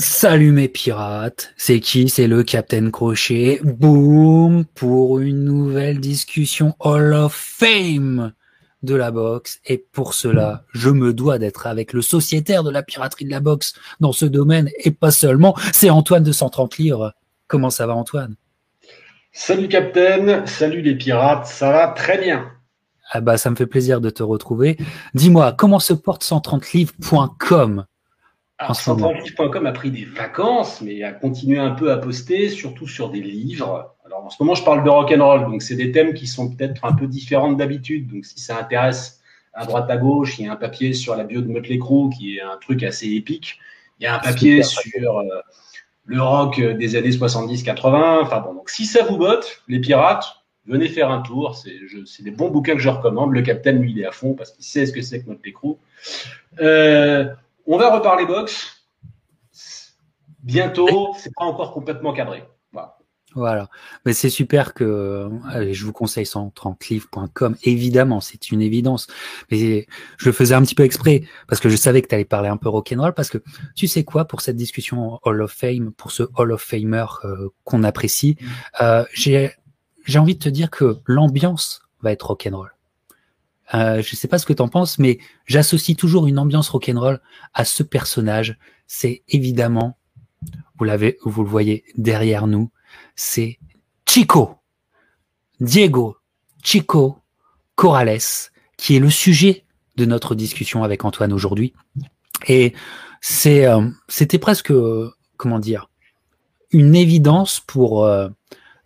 Salut mes pirates, c'est qui? C'est le Captain Crochet. Boum pour une nouvelle discussion Hall of Fame de la boxe. Et pour cela, je me dois d'être avec le sociétaire de la piraterie de la boxe dans ce domaine et pas seulement. C'est Antoine de 130 livres. Comment ça va Antoine? Salut Captain, salut les pirates, ça va très bien. Ah bah ça me fait plaisir de te retrouver. Dis-moi, comment se porte 130livres.com alors, 130livres.com a pris des vacances, mais a continué un peu à poster, surtout sur des livres. Alors, en ce moment, je parle de rock'n'roll, donc c'est des thèmes qui sont peut-être un peu différents d'habitude. Donc, si ça intéresse à droite à gauche, il y a un papier sur la bio de Motley Crue qui est un truc assez épique. Il y a un papier sur euh, le rock des années 70-80. Enfin bon, donc si ça vous botte, les pirates, venez faire un tour. C'est des bons bouquins que je recommande. Le capitaine, lui, il est à fond parce qu'il sait ce que c'est que Motley Crue. Euh, on va reparler boxe bientôt. C'est pas encore complètement cadré. Voilà. Mais c'est super que je vous conseille 130livres.com. Évidemment, c'est une évidence. Mais je faisais un petit peu exprès parce que je savais que tu allais parler un peu rock'n'roll parce que tu sais quoi pour cette discussion Hall of Fame, pour ce Hall of Famer euh, qu'on apprécie, euh, j'ai j'ai envie de te dire que l'ambiance va être rock'n'roll. Euh, je sais pas ce que tu en penses, mais j'associe toujours une ambiance rock'n'roll à ce personnage. C'est évidemment, vous l'avez, vous le voyez derrière nous, c'est Chico, Diego Chico Corrales, qui est le sujet de notre discussion avec Antoine aujourd'hui. Et c'est, euh, c'était presque, comment dire, une évidence pour euh,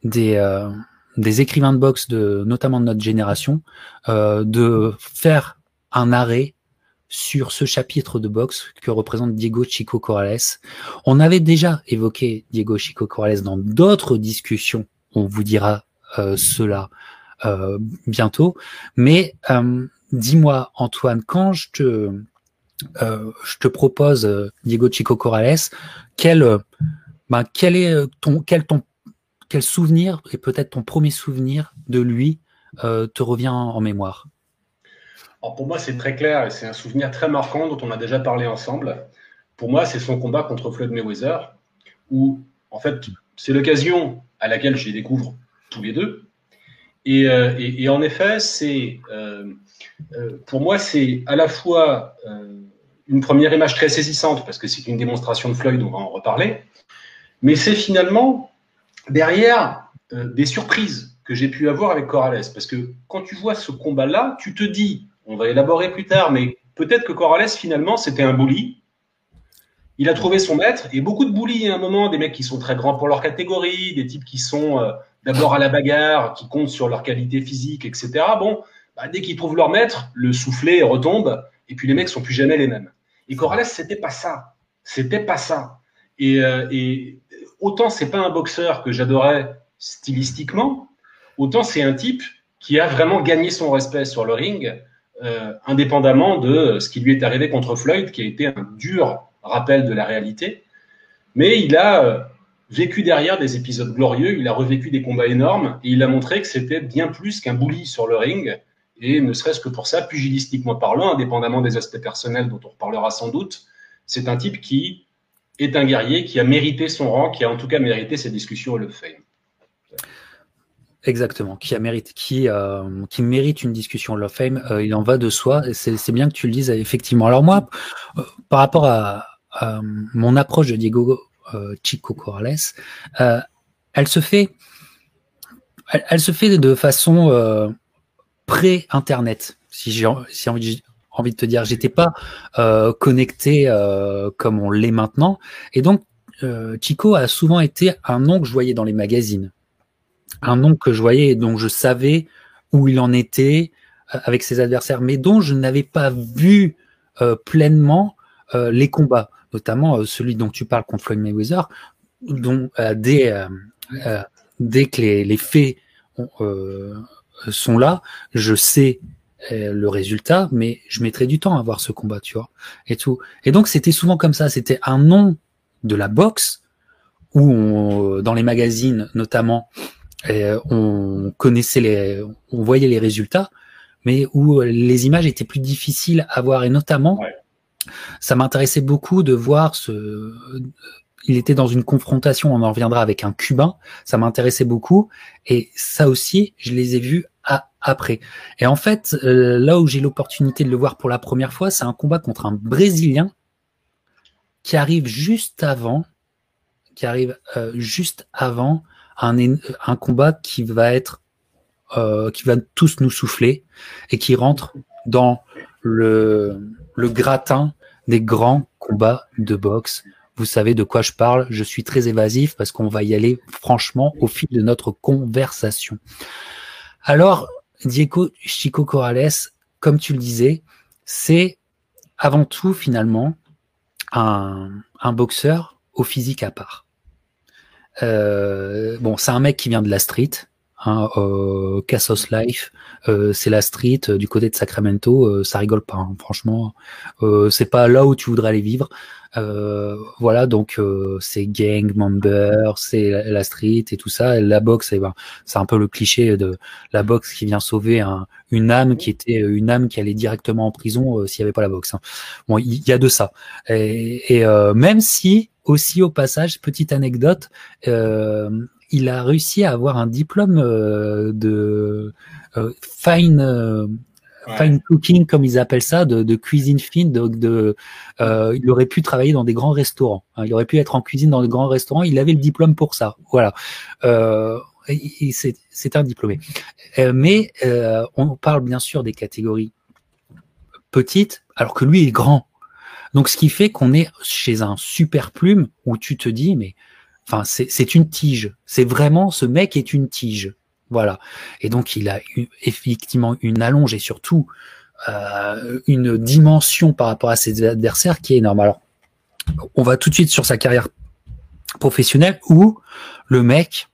des euh, des écrivains de boxe, de, notamment de notre génération, euh, de faire un arrêt sur ce chapitre de boxe que représente Diego Chico Corrales. On avait déjà évoqué Diego Chico Corrales dans d'autres discussions. On vous dira euh, cela euh, bientôt. Mais euh, dis-moi, Antoine, quand je te, euh, je te propose Diego Chico Corrales, quel, ben, quel est ton, quel ton quel souvenir, et peut-être ton premier souvenir de lui, euh, te revient en mémoire? Pour moi, c'est très clair et c'est un souvenir très marquant dont on a déjà parlé ensemble. Pour moi, c'est son combat contre Floyd Mayweather, où en fait, c'est l'occasion à laquelle je les découvre tous les deux. Et, euh, en effet, c'est euh, pour moi, c'est à la fois une première image très saisissante parce que c'est une démonstration de Floyd, on va en reparler, mais c'est finalement derrière euh, des surprises que j'ai pu avoir avec Corrales. Parce que quand tu vois ce combat-là, tu te dis, on va élaborer plus tard, mais peut-être que Corrales, finalement, c'était un bully. Il a trouvé son maître, et beaucoup de bullies à un moment, des mecs qui sont très grands pour leur catégorie, des types qui sont euh, d'abord à la bagarre, qui comptent sur leur qualité physique, etc. Bon, bah, dès qu'ils trouvent leur maître, le soufflet retombe, et puis les mecs sont plus jamais les mêmes. Et Corrales, c'était pas ça. C'était pas ça. Et, euh, et autant c'est pas un boxeur que j'adorais stylistiquement, autant c'est un type qui a vraiment gagné son respect sur le ring, euh, indépendamment de ce qui lui est arrivé contre Floyd, qui a été un dur rappel de la réalité. Mais il a euh, vécu derrière des épisodes glorieux, il a revécu des combats énormes, et il a montré que c'était bien plus qu'un bully sur le ring, et ne serait-ce que pour ça, pugilistiquement parlant, indépendamment des aspects personnels dont on reparlera sans doute, c'est un type qui est un guerrier qui a mérité son rang, qui a en tout cas mérité ses discussions au of Fame. Exactement, qui a mérité, qui, euh, qui mérite une discussion of Fame. Euh, il en va de soi. C'est bien que tu le dises effectivement. Alors moi, euh, par rapport à, mon approche de Diego Chico Corrales, elle se fait, elle, se fait de façon pré-internet. Si j'ai si envie, envie de te dire, j'étais pas euh, connecté euh, comme on l'est maintenant. Et donc, euh, Chico a souvent été un nom que je voyais dans les magazines, un nom que je voyais et dont je savais où il en était avec ses adversaires, mais dont je n'avais pas vu pleinement les combats, notamment celui dont tu parles contre Floyd Mayweather, dont dès, dès que les, faits sont là, je sais le résultat, mais je mettrais du temps à voir ce combat, tu vois, et tout. Et donc c'était souvent comme ça, c'était un nom de la boxe où on, dans les magazines notamment, euh, on connaissait les, on voyait les résultats, mais où les images étaient plus difficiles à voir. Et notamment, ça m'intéressait beaucoup de voir ce, il était dans une confrontation, on en reviendra avec un Cubain, ça m'intéressait beaucoup, et ça aussi, je les ai vus après. Et en fait, euh, là où j'ai l'opportunité de le voir pour la première fois, c'est un combat contre un Brésilien qui arrive juste avant, qui arrive euh, juste avant un, un combat qui va être, euh, qui va tous nous souffler et qui rentre dans le, le gratin des grands combats de boxe vous savez de quoi je parle. Je suis très évasif parce qu'on va y aller franchement au fil de notre conversation. Alors, Diego Chico Corrales, comme tu le disais, c'est avant tout finalement un, boxeur au physique à part. Euh, bon, c'est un mec qui vient de la street, hein, euh, Life, euh, c'est la street du côté de Sacramento, ça rigole pas, hein, franchement. c'est pas là où tu voudrais aller vivre. Euh, voilà, donc euh, c'est gang member, c'est la, street et tout ça. la boxe, eh ben, c'est un peu le cliché de la boxe qui vient sauver un, une âme qui était une âme qui allait directement en prison euh, s'il n'y avait pas la boxe. Hein. Bon, il y, a de ça. Et même si aussi au passage, petite anecdote, il a réussi à avoir un diplôme de fine fine cooking comme ils appellent ça, de, de cuisine fine. De, de euh, il aurait pu travailler dans des grands restaurants. Hein. il aurait pu être en cuisine dans des grands restaurants. Il avait le diplôme pour ça. Voilà. Euh, c'est un diplômé. Euh, mais euh, on parle bien sûr des catégories petites, alors que lui est grand. Donc ce qui fait qu'on est chez un super plume où tu te dis mais enfin c'est une tige. C'est vraiment ce mec est une tige. Voilà. Et donc il a eu effectivement une allonge et surtout euh, une dimension par rapport à ses adversaires qui est énorme. Alors, on va tout de suite sur sa carrière professionnelle où le mec,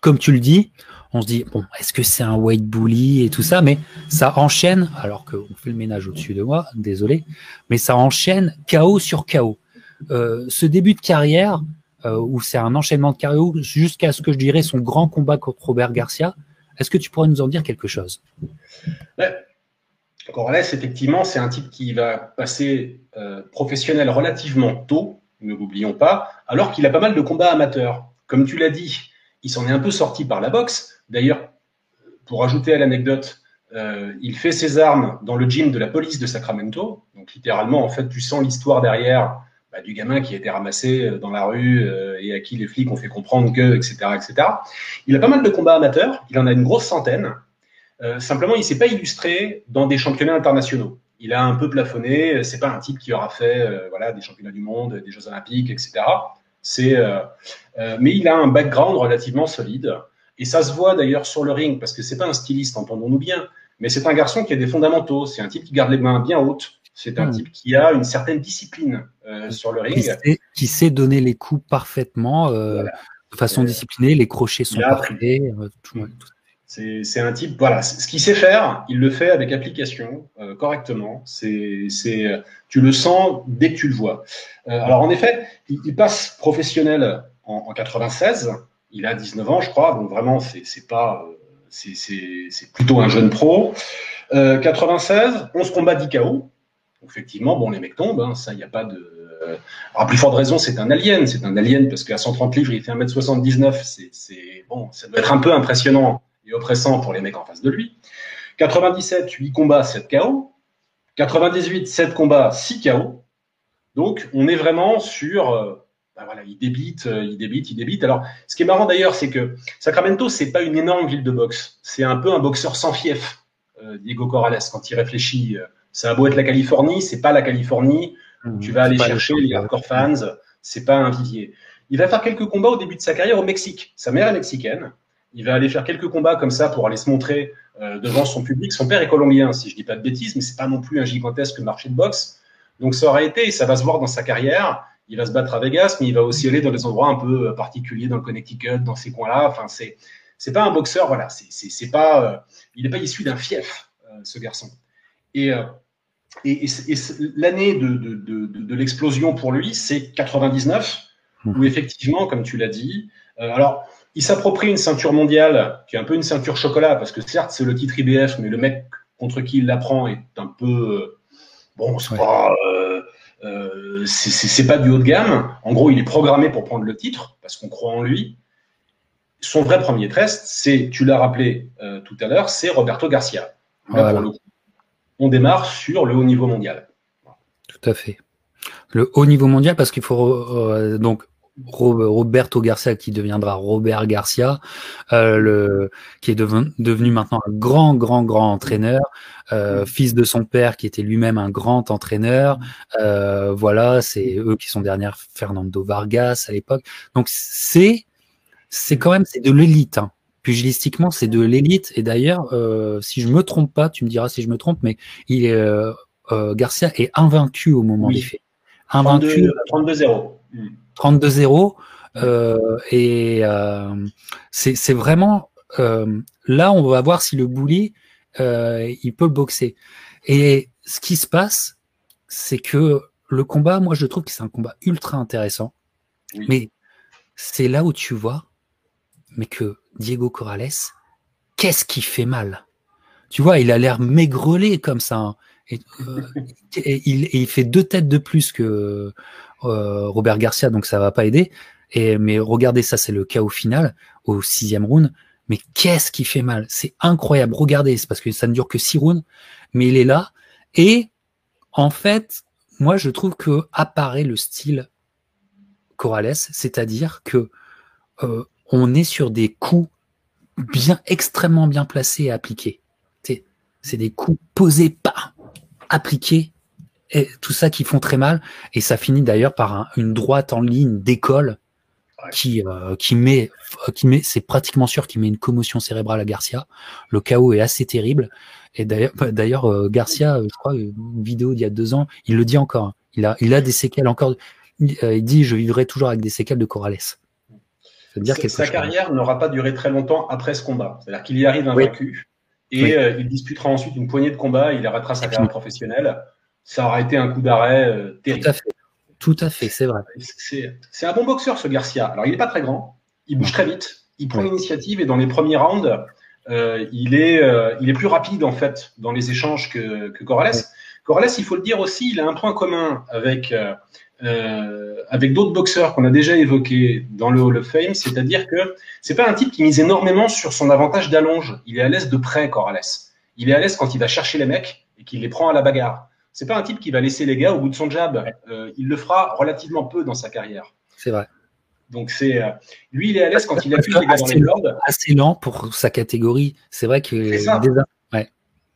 comme tu le dis, on se dit bon, est-ce que c'est un weight bully et tout ça, mais ça enchaîne. Alors qu'on fait le ménage au-dessus de moi, désolé, mais ça enchaîne chaos sur chaos. Euh, ce début de carrière, où c'est un enchaînement de carrière jusqu'à ce que je dirais son grand combat contre Robert Garcia. Est-ce que tu pourrais nous en dire quelque chose? Ouais. Corrales, effectivement, c'est un type qui va passer euh, professionnel relativement tôt, ne l'oublions pas, alors qu'il a pas mal de combats amateurs. Comme tu l'as dit, il s'en est un peu sorti par la boxe. D'ailleurs, pour ajouter à l'anecdote, euh, il fait ses armes dans le gym de la police de Sacramento. Donc littéralement, en fait, tu sens l'histoire derrière bah, du gamin qui a été ramassé euh, dans la rue euh, et à qui les flics ont fait comprendre que, etc., etc. Il a pas mal de combats amateurs, il en a une grosse centaine. Euh, simplement, il s'est pas illustré dans des championnats internationaux. Il a un peu plafonné. C'est pas un type qui aura fait, voilà, des championnats du monde, des Jeux Olympiques, etc. C'est, mais il a un background relativement solide. Et ça se voit d'ailleurs sur le ring, parce que c'est pas un styliste, entendons-nous bien, mais c'est un garçon qui a des fondamentaux. C'est un type qui garde les mains bien hautes. C'est un hmm. type qui a une certaine discipline euh, sur le ring. Qui sait, donner les coups parfaitement, euh, de façon disciplinée, les crochets sont parfaits. Euh, c'est un type, voilà, ce qu'il sait faire, il le fait avec application, correctement. C'est, tu le sens dès que tu le vois. alors en effet, il, passe professionnel en, en, 96. Il a 19 ans, je crois, donc vraiment, c'est pas, c'est plutôt un jeune pro. 96, 11 combats effectivement, bon, les mecs tombent, hein, ça, il n'y a pas de. Alors, plus forte raison, c'est un alien. C'est un alien parce qu'à 130 livres, il fait 1m79. C'est bon, ça doit être un peu impressionnant et oppressant pour les mecs en face de lui. 97, 8 combats, 7 KO. 98, 7 combats, 6 KO. Donc, on est vraiment sur. Euh, ben voilà, il débite, euh, il débite, il débite. Alors, ce qui est marrant d'ailleurs, c'est que Sacramento, c'est pas une énorme ville de boxe. C'est un peu un boxeur sans fief, euh, Diego Corrales, quand il réfléchit. Ça a beau être la Californie, c'est pas la Californie. Mmh, tu vas aller chercher les hardcore fans, c'est pas un vivier. Il va faire quelques combats au début de sa carrière au Mexique. Sa mère est mexicaine. Il va aller faire quelques combats comme ça pour aller se montrer euh, devant son public. Son père est colombien, si je dis pas de bêtises, mais c'est pas non plus un gigantesque marché de boxe. Donc ça aurait été, et ça va se voir dans sa carrière. Il va se battre à Vegas, mais il va aussi aller dans des endroits un peu euh, particuliers, dans le Connecticut, dans ces coins-là. Enfin, c'est c'est pas un boxeur, voilà. C'est c'est pas, euh, il n'est pas issu d'un fief, ce garçon. Et et, l'année de, l'explosion pour lui, c'est 99, mmh. où effectivement, comme tu l'as dit, euh, alors il s'approprie une ceinture mondiale qui est un peu une ceinture chocolat, parce que certes c'est le titre IBF, mais le mec contre qui il l'apprend est un peu euh, bon, c'est pas Euh, c'est pas du haut de gamme. En gros, il est programmé pour prendre le titre parce qu'on croit en lui. Son vrai premier test, c'est, tu l'as rappelé euh, tout à l'heure, c'est Roberto Garcia. On démarre sur le haut niveau mondial. Tout à fait. Le haut niveau mondial parce qu'il faut euh, donc Roberto Garcia qui deviendra Robert Garcia, euh, qui est devenu maintenant un grand, grand, grand entraîneur, euh, fils de son père qui était lui-même un grand entraîneur. Voilà, c'est eux qui sont derrière Fernando Vargas à l'époque. Donc c'est, c'est quand même c'est de l'élite. Hein. Pugilistiquement, c'est de l'élite. Et d'ailleurs, si je me trompe pas, tu me diras si je me trompe, mais il est Garcia est invaincu au moment des faits. Invaincu. 32-0. 32-0. Euh, et euh, c'est vraiment euh, là, on va voir si le bully il peut boxer. Et ce qui se passe, c'est que le combat, moi, je trouve que c'est un combat ultra intéressant. Mais c'est là où tu vois, mais que Diego Corrales, qu'est-ce qui fait mal? Tu vois, il a l'air maigrelé comme ça. Hein. Et, il, et, il, fait deux têtes de plus que euh, Robert Garcia, donc ça va pas aider. Mais regardez, ça c'est le chaos final au sixième round. Mais qu'est-ce qui fait mal? C'est incroyable. Regardez, c'est parce que ça ne dure que six rounds, mais il est là. Et en fait, moi je trouve que apparaît le style Corrales, c'est-à-dire que euh, on est sur des coups bien extrêmement bien placés et appliqués. C'est des coups posés, pas appliqués et tout ça qui font très mal. Et ça finit d'ailleurs par une droite en ligne d'école qui, euh, qui met, qui met, c'est pratiquement sûr qu'il met une commotion cérébrale à Garcia. Le chaos est assez terrible. Et d'ailleurs, bah, d'ailleurs euh, Garcia, euh, je crois, une vidéo d'il y a deux ans, il le dit encore. Hein. Il a, il a des séquelles encore. Il, dit, je vivrai toujours avec des séquelles de Corrales. Dire sa carrière n'aura pas duré très longtemps après ce combat. C'est-à-dire qu'il y arrive invaincu et il disputera ensuite une poignée de combats. Il arrêtera sa carrière professionnelle ça aurait été un coup d'arrêt euh, terrible. Tout à fait, tout à fait, c'est vrai. C'est un bon boxeur ce Garcia. Alors il n'est pas très grand, il bouge très vite, il prend l'initiative et dans les premiers rounds, euh, il, est, euh, il est plus rapide en fait dans les échanges que, que Corrales. Corrales, il faut le dire aussi, il a un point commun avec, avec d'autres boxeurs qu'on a déjà évoqués dans le Hall of Fame, c'est-à-dire que c'est pas un type qui mise énormément sur son avantage d'allonge. Il est à l'aise de près, Corrales. Il est à l'aise quand il va chercher les mecs et qu'il les prend à la bagarre. C'est pas un type qui va laisser les gars au bout de son jab. Euh, il le fera relativement peu dans sa carrière. C'est vrai. Donc c'est euh, lui, il est à l'aise quand il appuie les gars dans les cordes. Assez lent pour sa catégorie. C'est vrai que c'est ça. Ouais.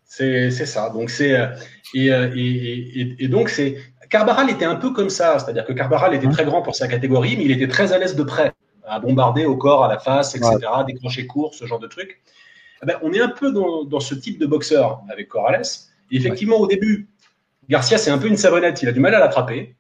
C'est ça. Donc c'est euh, et, et, et, donc c'est Carbaral était un peu comme ça, c'est-à-dire que Carbaral était hein très grand pour sa catégorie, mais il était très à l'aise de près, à bombarder au corps, à la face, etc., ouais. décrocher court, ce genre de truc. Eh ben, on est un peu dans, dans, ce type de boxeur avec Corrales. Et effectivement, au début, Garcia, c'est un peu une savonnette, il a du mal à l'attraper.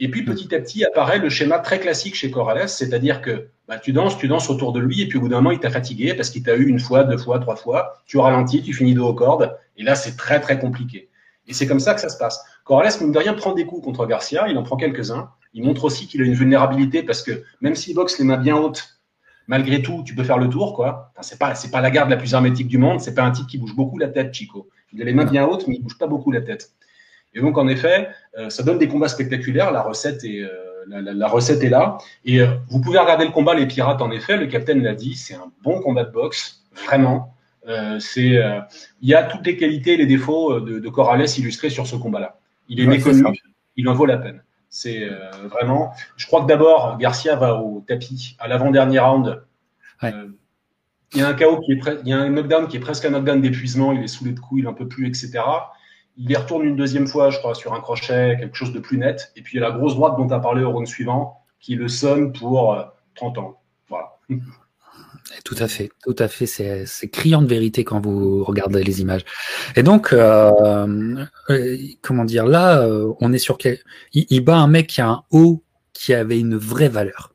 Et puis petit à petit apparaît le schéma très classique chez Corrales, c'est-à-dire que bah, tu danses, tu danses autour de lui, et puis au bout d'un moment, il t'a fatigué parce qu'il t'a eu une fois, deux fois, trois fois. Tu ralentis, tu finis dos aux cordes, et là, c'est très très compliqué. Et c'est comme ça que ça se passe. Corrales, mine de rien, prend des coups contre Garcia, il en prend quelques-uns. Il montre aussi qu'il a une vulnérabilité parce que même s'il boxe les mains bien hautes, malgré tout, tu peux faire le tour, quoi. Enfin, c'est pas, c'est pas la garde la plus hermétique du monde, c'est pas un type qui bouge beaucoup la tête, Chico. Il a les mains bien hautes, mais il bouge pas beaucoup la tête. Et donc, en effet, euh, ça donne des combats spectaculaires. La recette est, euh, la, la, recette est là. Et euh, vous pouvez regarder le combat Les Pirates, en effet. Le capitaine l'a dit, c'est un bon combat de boxe, vraiment. C'est, il y a toutes les qualités et les défauts de, de Corrales illustrés sur ce combat-là. Il est méconnu, il en vaut la peine. C'est vraiment. Je crois que d'abord, Garcia va au tapis à l'avant-dernier round. Ouais. il y a un KO qui est il y a un knockdown qui est presque un knockdown d'épuisement. Il est sous les coups, il en peut plus, etc. Il y retourne une deuxième fois, je crois, sur un crochet, quelque chose de plus net. Et puis il y a la grosse droite dont tu as parlé au round suivant, qui le sonne pour 30 euh, ans. Voilà. Tout à fait, tout à fait. C'est criant de vérité quand vous regardez les images. Et donc, euh, euh comment dire, là, euh, on est sur quel... il, il, bat un mec qui a un haut qui avait une vraie valeur,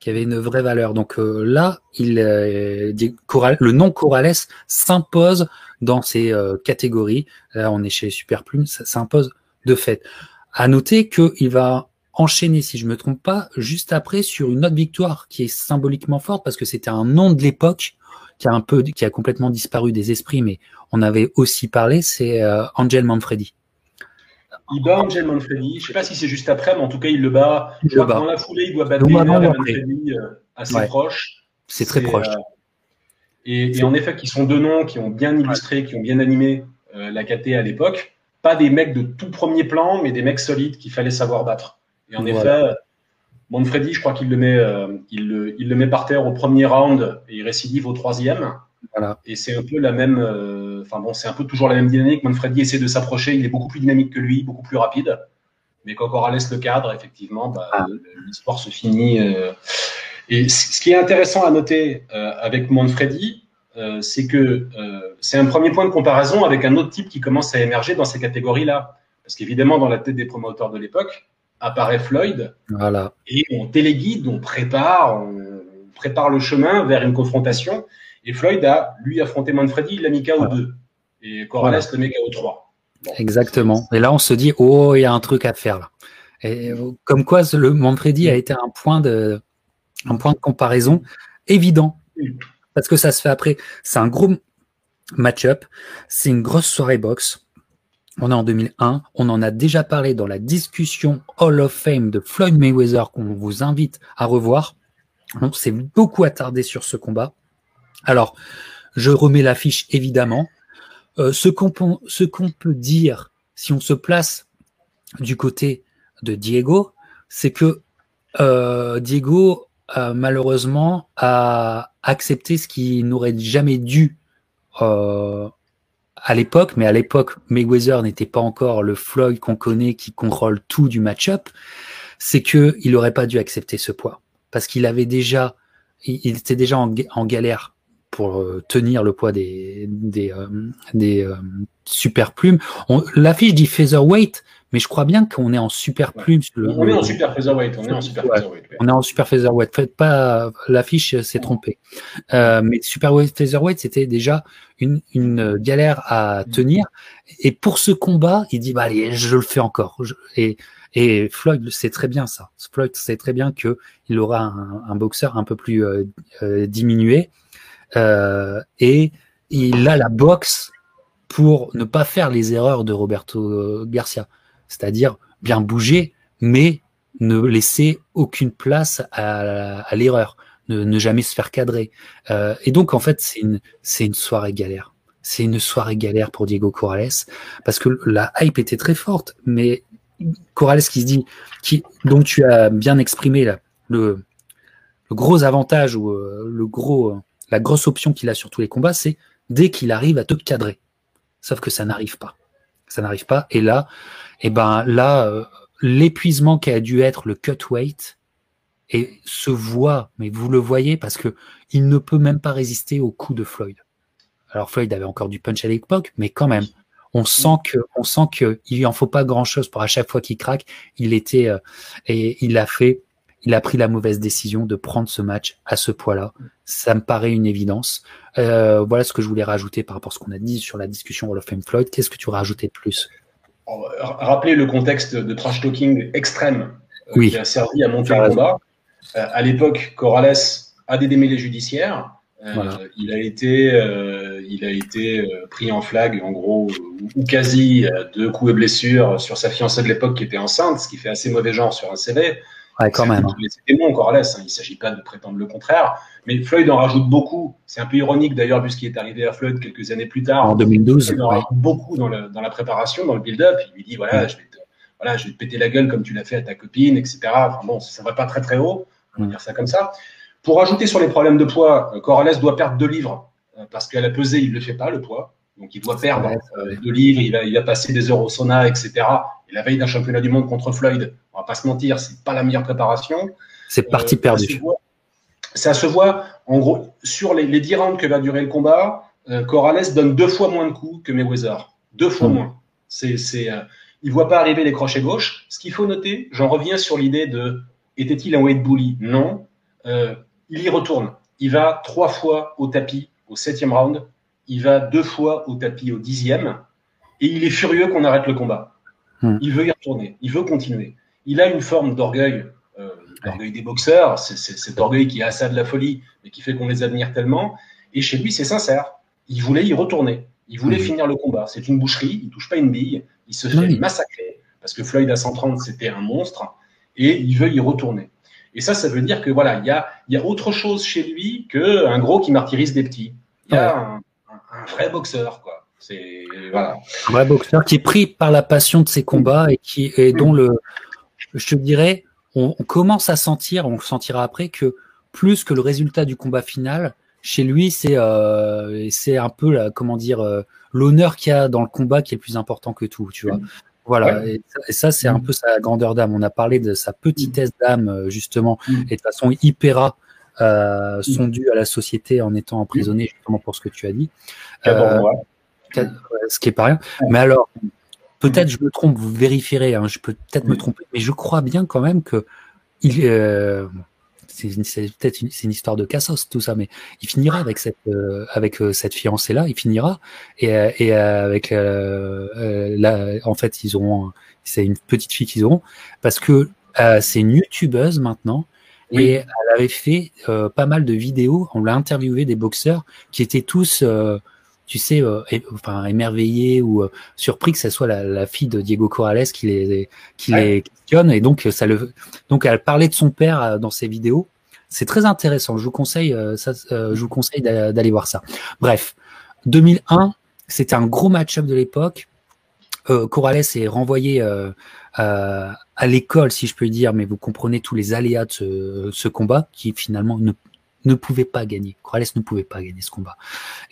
qui avait une vraie valeur. Donc euh, là, il, le nom Corrales s'impose dans ces catégories. Là, on est chez Super Plume, ça s'impose de fait. À noter qu'il va enchaîner, si je me trompe pas, juste après sur une autre victoire qui est symboliquement forte parce que c'était un nom de l'époque qui a un peu, qui a complètement disparu des esprits, mais on avait aussi parlé, c'est euh, Angel Manfredi. il bat Angel Manfredi. Je ne sais pas si c'est juste après, mais en tout cas, il le bat. Je crois dans la foulée, il doit battre Manfredi euh, assez proche. C'est très proche. Euh, et, en effet, qui sont deux noms qui ont bien illustré, qui ont bien animé euh, la KT à l'époque. Pas des mecs de tout premier plan, mais des mecs solides qu'il fallait savoir battre. Et en effet, Manfredi, je crois qu'il le met, il le, il le met par terre au premier round et il récidive au troisième. Voilà. Et c'est un peu la même enfin bon, c'est un peu toujours la même dynamique. Manfredi essaie de s'approcher, il est beaucoup plus dynamique que lui, beaucoup plus rapide. Mais quand Corrales le cadre, effectivement, bah, ah. l'histoire se finit. Euh. et ce qui est intéressant à noter euh, avec Manfredi, euh, c'est que c'est un premier point de comparaison avec un autre type qui commence à émerger dans ces catégories-là. Parce qu'évidemment, dans la tête des promoteurs de l'époque, apparaît Floyd. Voilà. Et on téléguide, on prépare, on prépare le chemin vers une confrontation. Et Floyd a, lui, affronté Manfredi, il l'a mis KO 2. Et Corrales le met KO 3. Exactement. Et là, on se dit, oh, il y a un truc à faire là. Et comme quoi, le Manfredi a été un point de, un point de comparaison évident. Parce que ça se fait après. C'est un gros match-up. C'est une grosse soirée boxe. On est en 2001. On en a déjà parlé dans la discussion Hall of Fame de Floyd Mayweather qu'on vous invite à revoir. On s'est beaucoup attardé sur ce combat. Alors, je remets l'affiche évidemment. Euh, ce qu'on peut dire, si on se place du côté de Diego, c'est que euh, Diego, malheureusement, a accepté ce qu'il n'aurait jamais dû euh, à l'époque, mais à l'époque, Mayweather n'était pas encore le Floyd qu'on connaît qui contrôle tout du match-up, c'est qu'il n'aurait pas dû accepter ce poids. Parce qu'il avait déjà, il, était déjà en galère pour euh, tenir le poids des des, euh, des euh, super plumes. L'affiche dit featherweight, mais je crois bien qu'on est en super plume. on est en super featherweight. On est en super featherweight. On est en super featherweight. Faites pas l'affiche, s'est trompée. Euh, mais super featherweight, c'était déjà une, une galère à mm. tenir. Et pour ce combat, il dit bah allez, je le fais encore. et et Floyd sait très bien ça. Floyd sait très bien que il aura un, un boxeur un peu plus diminué euh, et il a la boxe pour ne pas faire les erreurs de Roberto Garcia, c'est-à-dire bien bouger, mais ne laisser aucune place à, l'erreur, ne, jamais se faire cadrer. Euh, et donc en fait, c'est une, soirée galère. C'est une soirée galère pour Diego Corrales parce que la hype était très forte, mais Corrales qui se dit, qui, donc tu as bien exprimé là, le, le gros avantage ou euh, le gros la grosse option qu'il a sur tous les combats, c'est dès qu'il arrive à te cadrer. Sauf que ça n'arrive pas. Ça n'arrive pas. Et là, eh ben là, euh, l'épuisement qui a dû être le cut weight et se voit, mais vous le voyez parce que il ne peut même pas résister au coup de Floyd. Alors Floyd avait encore du punch à l'époque, mais quand même, on sent que, on sent que il en faut pas grand chose pour à chaque fois qu'il craque, il était euh, et il a fait il a pris la mauvaise décision de prendre ce match à ce poids-là. Ça me paraît une évidence. Euh, voilà ce que je voulais rajouter par rapport à ce qu'on a dit sur la discussion Hall of Fame Floyd. Qu'est-ce que tu aurais rajouté de plus? Rappelez le contexte de trash talking extrême euh, qui a servi à monter le combat. Euh, à l'époque, Corrales a des démêlés judiciaires. Il a été, il a été pris en flag, en gros, ou quasi, de coups et blessures sur sa fiancée de l'époque qui était enceinte, ce qui fait assez mauvais genre sur un CV. Ouais, quand même. C'était bon, Corrales. Hein. Il ne s'agit pas de prétendre le contraire. Mais Floyd en rajoute beaucoup. C'est un peu ironique d'ailleurs, vu ce qui est arrivé à Floyd quelques années plus tard. En 2012. Il en rajoute beaucoup dans, le, dans, la préparation, dans le build-up. Il lui dit voilà, je vais te, voilà, je vais te péter la gueule comme tu l'as fait à ta copine, etc. Enfin bon, ça ne va pas très très haut. On va dire ça comme ça. Pour ajouter sur les problèmes de poids, euh, Corrales doit perdre deux livres euh, parce qu'à la pesée, il ne le fait pas, le poids. Donc il doit perdre euh, deux livres, il va, il va passer des heures au sauna, etc. Et la veille d'un championnat du monde contre Floyd, on va pas se mentir, c'est pas la meilleure préparation. C'est parti euh, perdu. Ça se, voit, en gros, sur les, les 10 rounds que va durer le combat, euh, Corrales donne deux fois moins de coups que Mayweather. Deux fois hmm. moins. C'est, c'est, euh, il voit pas arriver les crochets gauche. Ce qu'il faut noter, j'en reviens sur l'idée de était-il un weight bully? Non. Euh, il y retourne. Il va trois fois au tapis au septième round. Il va deux fois au tapis au dixième. Et il est furieux qu'on arrête le combat. Hmm. Il veut y retourner. Il veut continuer il a une forme d'orgueil, euh, d'orgueil des boxeurs, c'est cet orgueil qui a ça de la folie, mais qui fait qu'on les admire tellement. Et chez lui, c'est sincère. Il voulait y retourner. Il voulait finir le combat. C'est une boucherie, il touche pas une bille, il se fait massacrer. parce que Floyd à 130, c'était un monstre, et il veut y retourner. Et ça, ça veut dire que voilà, il y a, y a autre chose chez lui qu'un gros qui martyrise des petits. Il y a un, vrai boxeur, quoi. C'est voilà. Un vrai boxeur qui est pris par la passion de ses combats et qui et dont le, je te dirais, on, commence à sentir, on le sentira après que plus que le résultat du combat final, chez lui, c'est euh, c'est un peu la, comment dire euh, l'honneur qu'il y a dans le combat qui est plus important que tout, tu vois. Voilà, et, ça, c'est un mm. peu sa grandeur d'âme. On a parlé de sa petitesse d'âme, euh, justement, mm. et de façon hyper euh, sont dus à la société en étant emprisonnés, justement pour ce que tu as dit. Euh, ce qui est pas rien. Mais alors, peut-être je me trompe, vous vérifierez, hein, je peux peut-être me tromper, mais je crois bien quand même que il, euh, c'est peut-être une, une, histoire de cassos tout ça, mais il finira avec cette euh, avec euh, cette fiancée là, il finira. Et, euh, et avec la, en fait ils auront c'est une petite fille qu'ils auront parce que c'est une youtubeuse maintenant et elle avait fait pas mal de vidéos, on l'a interviewé des boxeurs qui étaient tous tu sais, enfin émerveillés ou surpris que ce soit la, la, fille de Diego Corrales qui les qui les questionne et donc ça le donc elle parlait de son père dans ses vidéos c'est très intéressant. Je vous conseille, euh, ça, euh, je vous conseille d'aller voir ça. Bref, 2001, c'était un gros match-up de l'époque. Euh, Corrales est renvoyé euh, à, à l'école, si je peux dire, mais vous comprenez tous les aléas de ce, ce combat qui finalement ne, ne pouvait pas gagner. Corrales ne pouvait pas gagner ce combat.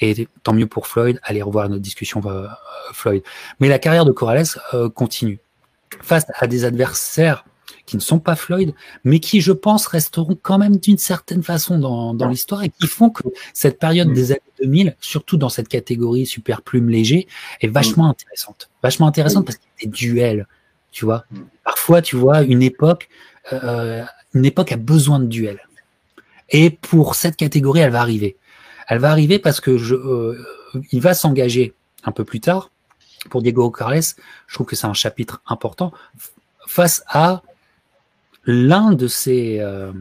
Et tant mieux pour Floyd. Allez revoir notre discussion euh, Floyd. Mais la carrière de Corrales continue face à des adversaires qui ne sont pas Floyd, mais qui, je pense, resteront quand même d'une certaine façon dans, dans l'histoire et qui font que cette période mm. des années 2000, surtout dans cette catégorie super plume léger, est vachement mm. intéressante. Vachement intéressante parce qu'il y a des duels, tu vois. Mm. Parfois, tu vois, une époque, euh, une époque a besoin de duels. Et pour cette catégorie, elle va arriver. Elle va arriver parce que je, euh, il va s'engager un peu plus tard. Pour Diego Carles, je trouve que c'est un chapitre important face à l'un de ces, euh,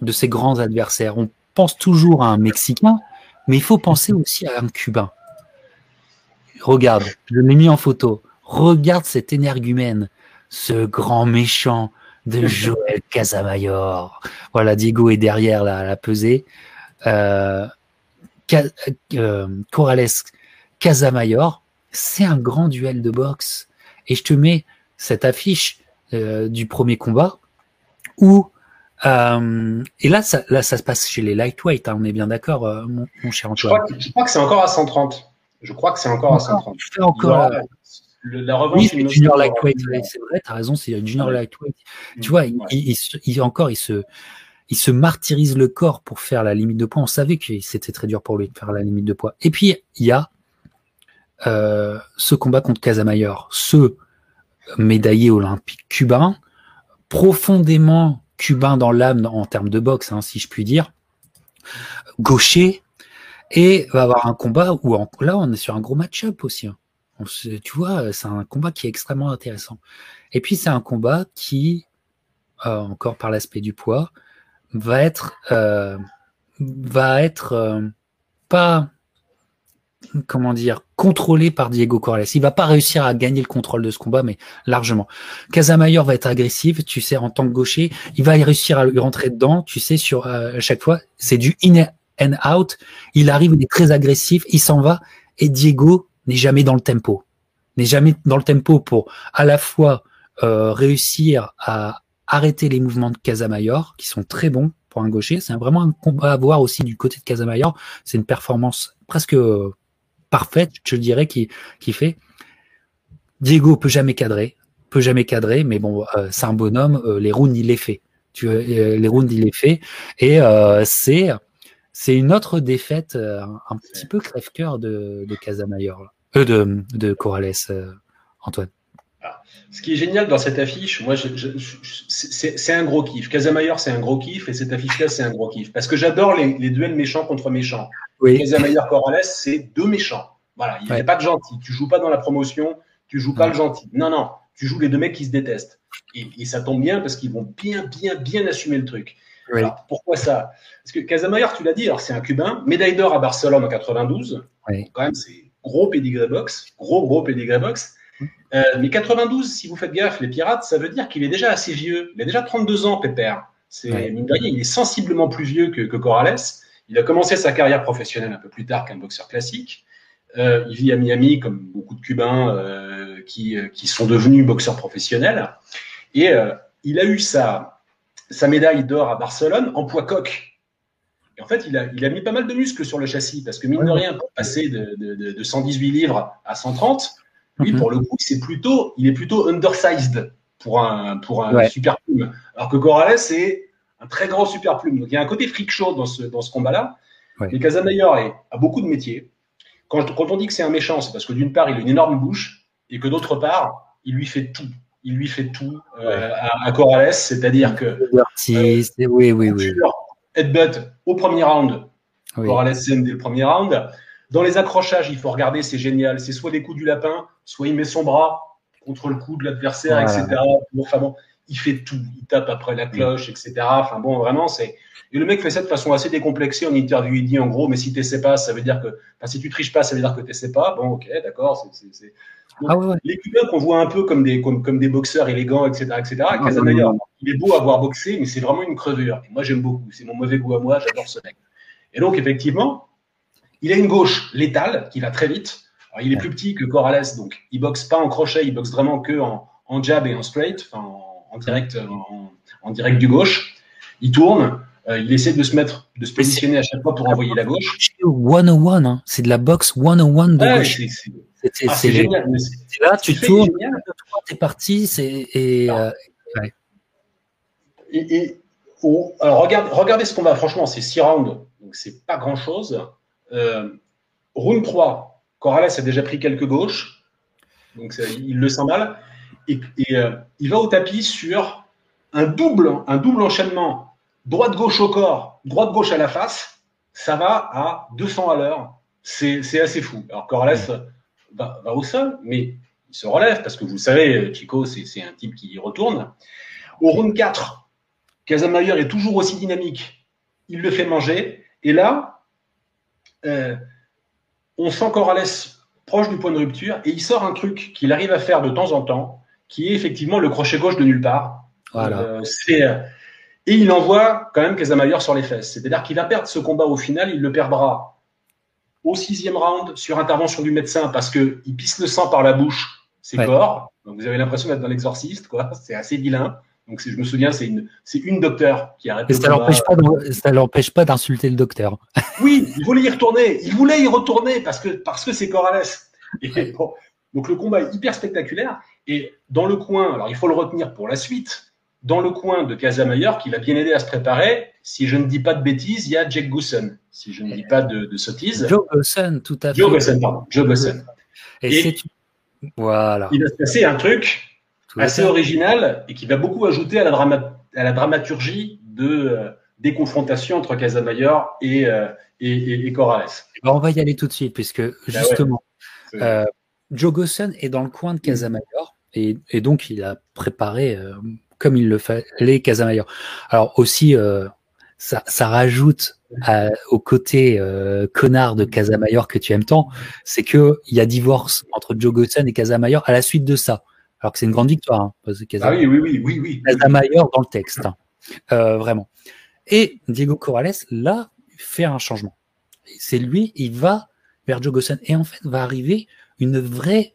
de ces grands adversaires. On pense toujours à un Mexicain, mais il faut penser aussi à un Cubain. Regarde, je l'ai mis en photo. Regarde cet énergumène, ce grand méchant de Joël Casamayor. Voilà, Diego est derrière la, la pesée. Euh, euh, Corrales Casamayor, c'est un grand duel de boxe. Et je te mets cette affiche euh, du premier combat ou euh, et là ça, là, ça se passe chez les lightweight, hein, on est bien d'accord, euh, mon, cher Antoine. Je crois, que, c'est encore à 130. Je crois que c'est encore, à 130. encore, la revanche. Oui, junior lightweight, c'est vrai, t'as raison, c'est junior lightweight. Tu vois, il, il, encore, il se, il se martyrise le corps pour faire la limite de poids. On savait que c'était très dur pour lui de faire la limite de poids. Et puis il y a euh, ce combat contre Casamayor, ce médaillé olympique cubain profondément cubain dans l'âme en termes de boxe, hein, si je puis dire, gaucher, et va avoir un combat où là on est sur un gros match-up aussi. Hein. Tu vois, c'est un combat qui est extrêmement intéressant. Et puis c'est un combat qui, euh, encore par l'aspect du poids, va être euh, va être euh, pas comment dire, contrôlé par Diego Corrales. Il va pas réussir à gagner le contrôle de ce combat, mais largement. Casamayor va être agressif, tu sais, en tant que gaucher. Il va réussir à lui rentrer dedans, tu sais, sur euh, à chaque fois. C'est du in and out. Il arrive, il est très agressif, il s'en va. Et Diego n'est jamais dans le tempo. N'est jamais dans le tempo pour à la fois euh, réussir à arrêter les mouvements de Casamayor, qui sont très bons pour un gaucher. C'est vraiment un combat à voir aussi du côté de Casamayor. C'est une performance presque parfaite, je dirais, qui, qui fait. Diego peut jamais cadrer, peut jamais cadrer, mais bon, euh, c'est un bonhomme. Euh, les rounds, il les fait. Tu, euh, les rounds, il les fait. Et c'est c'est une autre défaite un, petit peu crève-cœur de, de Casamayor, de, de Corrales, Antoine. Ah, ce qui est génial dans cette affiche, moi, c'est un gros kiff. Casamayor, c'est un gros kiff, et cette affiche-là, c'est un gros kiff. Parce que j'adore les, les, duels méchants contre méchants. Oui. Casamayor Corrales, c'est deux méchants. Voilà, il n'y a pas de gentil. Tu joues pas dans la promotion, tu joues pas le gentil. Non, non, tu joues les deux mecs qui se détestent. Et, ça tombe bien parce qu'ils vont bien, bien, bien assumer le truc. Alors, pourquoi ça? Parce que Casamayor, tu l'as dit, alors c'est un Cubain, médaille d'or à Barcelone en 92. Quand même, c'est gros pédigré box, gros, gros pédigré box. Euh, mais 92, si vous faites gaffe, les pirates, ça veut dire qu'il est déjà assez vieux. Il a déjà 32 ans, Pépère. C'est rien, il est sensiblement plus vieux que, que, Corrales. Il a commencé sa carrière professionnelle un peu plus tard qu'un boxeur classique. Euh, il vit à Miami, comme beaucoup de Cubains euh, qui, qui, sont devenus boxeurs professionnels. Et il a eu sa, sa médaille d'or à Barcelone en poids coq. Et en fait, il a, il a mis pas mal de muscles sur le châssis parce que mine de rien, pour passer de, de, de, de 118 livres à 130, lui, pour le coup, c'est plutôt, il est plutôt undersized pour un, pour un ouais. super plume. Alors que Corrales, c'est un très grand super plume. Donc il y a un côté freak show dans ce, dans ce combat-là. Ouais. Mais Casamayor a beaucoup de métiers. Quand, quand on dit que c'est un méchant, c'est parce que d'une part, il a une énorme bouche et que d'autre part, il lui fait tout. Il lui fait tout euh, à, à, Corrales, c'est-à-dire que. Euh, oui, oui, oui. Headbutt au premier round. Oui. Corrales scène dès le premier round. Dans les accrochages, il faut regarder, c'est génial. C'est soit des coups du lapin, soit il met son bras contre le cou de l'adversaire, etc. Enfin bon, il fait tout. Il tape après la cloche, etc. Enfin bon, vraiment, c'est. Et le mec fait ça de façon assez décomplexée en interview. Il dit en gros, mais si tu sais pas, ça veut dire que. Enfin, si tu triches pas, ça veut dire que tu sais pas. Bon, ok, d'accord. Ah ouais, ouais. Les Cubains qu'on voit un peu comme des, comme, comme des boxeurs élégants, etc., etc. Ah, Casanaya, il est beau à voir boxer, mais c'est vraiment une crevure. Et moi, j'aime beaucoup. C'est mon mauvais goût à moi. J'adore ce mec. Et donc, effectivement, il a une gauche létale qui va très vite. Alors, il est plus petit que Corrales, donc il boxe pas en crochet, il boxe vraiment que en, en jab et en straight, enfin en, en direct, en, en, direct du gauche. Il tourne, euh, il essaie de se mettre, de se positionner à chaque fois pour envoyer la gauche. 101, hein. c'est de la boxe 101 de ouais, gauche. C'est ah, génial. Là, tu tournes, t'es parti, c'est et, euh, ouais. et, et oh, alors regarde, regardez ce qu'on va. Franchement, c'est 6 rounds, donc c'est pas grand chose. Euh, round 3, Corrales a déjà pris quelques gauches, donc il le sent mal. Et, et euh, il va au tapis sur un double, un double enchaînement, droite-gauche au corps, droite-gauche à la face. Ça va à 200 à l'heure. C'est assez fou. Alors Corrales va, va, au sol, mais il se relève parce que vous savez, Chico, c'est un type qui retourne. Au round 4, Casamayer est toujours aussi dynamique. Il le fait manger. Et là, euh, on sent Corrales proche du point de rupture et il sort un truc qu'il arrive à faire de temps en temps, qui est effectivement le crochet gauche de nulle part. Voilà. Euh, euh, et il envoie quand même Casamayor sur les fesses. C'est-à-dire qu'il va perdre ce combat au final, il le perdra au sixième round sur intervention du médecin parce qu'il pisse le sang par la bouche, ses ouais. corps. Donc vous avez l'impression d'être dans l'exorciste, quoi. C'est assez vilain. Donc je me souviens, c'est une, c'est une docteur qui arrête. ça l'empêche pas, ça l'empêche pas d'insulter le docteur. oui, il voulait y retourner. Il voulait y retourner parce que parce que c'est Corrales. Et bon, donc le combat est hyper spectaculaire. Et dans le coin, alors il faut le retenir pour la suite. Dans le coin de Casamayer, qui l'a bien aidé à se préparer, si je ne dis pas de bêtises, il y a Jack Goosen. Si je ne dis pas de, de sottises. Joe Goosen, tout à fait. Joe Goosen, pardon. Joe Goosen. Et, et voilà. Il va se passer un truc assez original et qui va beaucoup ajouter à la, drama à la dramaturgie de, euh, des confrontations entre Casamayer et, euh, et, et, et Corrales. Ben on va y aller tout de suite, puisque justement, ouais, euh, Joe Gosson est dans le coin de Casamayer et, et donc il a préparé euh, comme il le fallait Casamayer. Alors aussi, euh, ça, ça rajoute à, au côté connard de Casamayer que tu aimes tant, c'est que il y a divorce entre Joe Gosson et Casamayer à la suite de ça alors que c'est une grande victoire. Hein, parce que ah oui, oui, oui, oui, oui. Casamayor dans le texte, hein, euh, vraiment. Et Diego Corrales, là, fait un changement. C'est lui, il va vers Joe Gosson. Et en fait, va arriver une vraie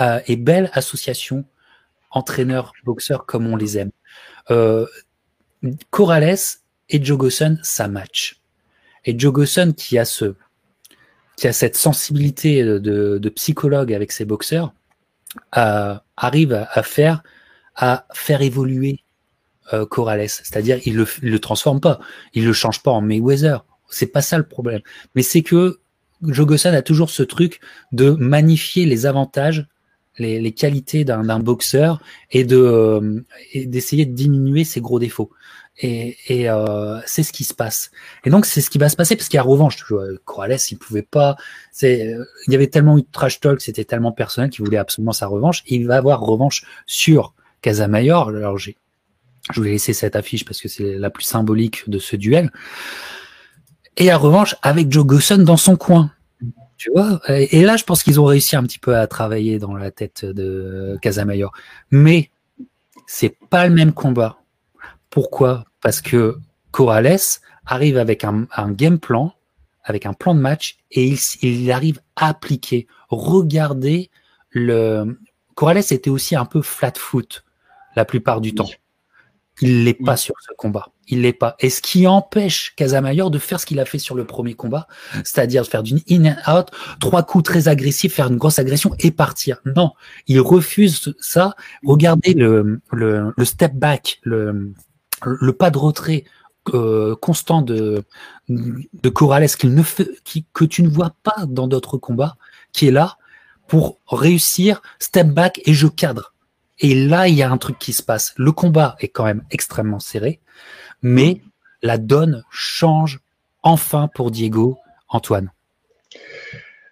euh, et belle association entraîneur-boxeur comme on les aime. Euh, Corrales et Joe Gosson, ça match. Et Joe Gosson, qui a ce, qui a cette sensibilité de, de psychologue avec ses boxeurs, arrive à, à, faire à faire évoluer euh, Corrales, c'est-à-dire il le, il le transforme pas, il le change pas en Mayweather. C'est pas ça le problème, mais c'est que Joe Gosson a toujours ce truc de magnifier les avantages, les, les qualités d'un boxeur et de euh, d'essayer de diminuer ses gros défauts. Et, et euh, c'est ce qui se passe. Et donc c'est ce qui va se passer parce qu'il y a revanche. Corrales, il pouvait pas. C'est, il y avait tellement eu de trash talk, c'était tellement personnel qu'il voulait absolument sa revanche. Et il va avoir revanche sur Casamayor. Alors j'ai, je voulais laisser cette affiche parce que c'est la plus symbolique de ce duel. Et la revanche avec Joe Gosson dans son coin. Tu vois Et là, je pense qu'ils ont réussi un petit peu à travailler dans la tête de Casamayor. Mais c'est pas le même combat. Pourquoi? Parce que Corrales arrive avec un, game plan, avec un plan de match, et il, arrive à appliquer. Regardez le. Corrales était aussi un peu flat foot la plupart du temps. Il l'est pas sur ce combat. Il l'est pas. Et ce qui empêche Casamayor de faire ce qu'il a fait sur le premier combat, c'est-à-dire de faire d'une in and out, trois coups très agressifs, faire une grosse agression et partir. Non, il refuse ça. Regardez le, le, step back, le, le pas de retrait euh, constant de, de Corrales qu'il ne fait, que tu ne vois pas dans d'autres combats, qui est là pour réussir step back et je cadre. Et là, il y a un truc qui se passe. Le combat est quand même extrêmement serré, mais la donne change enfin pour Diego Antoine.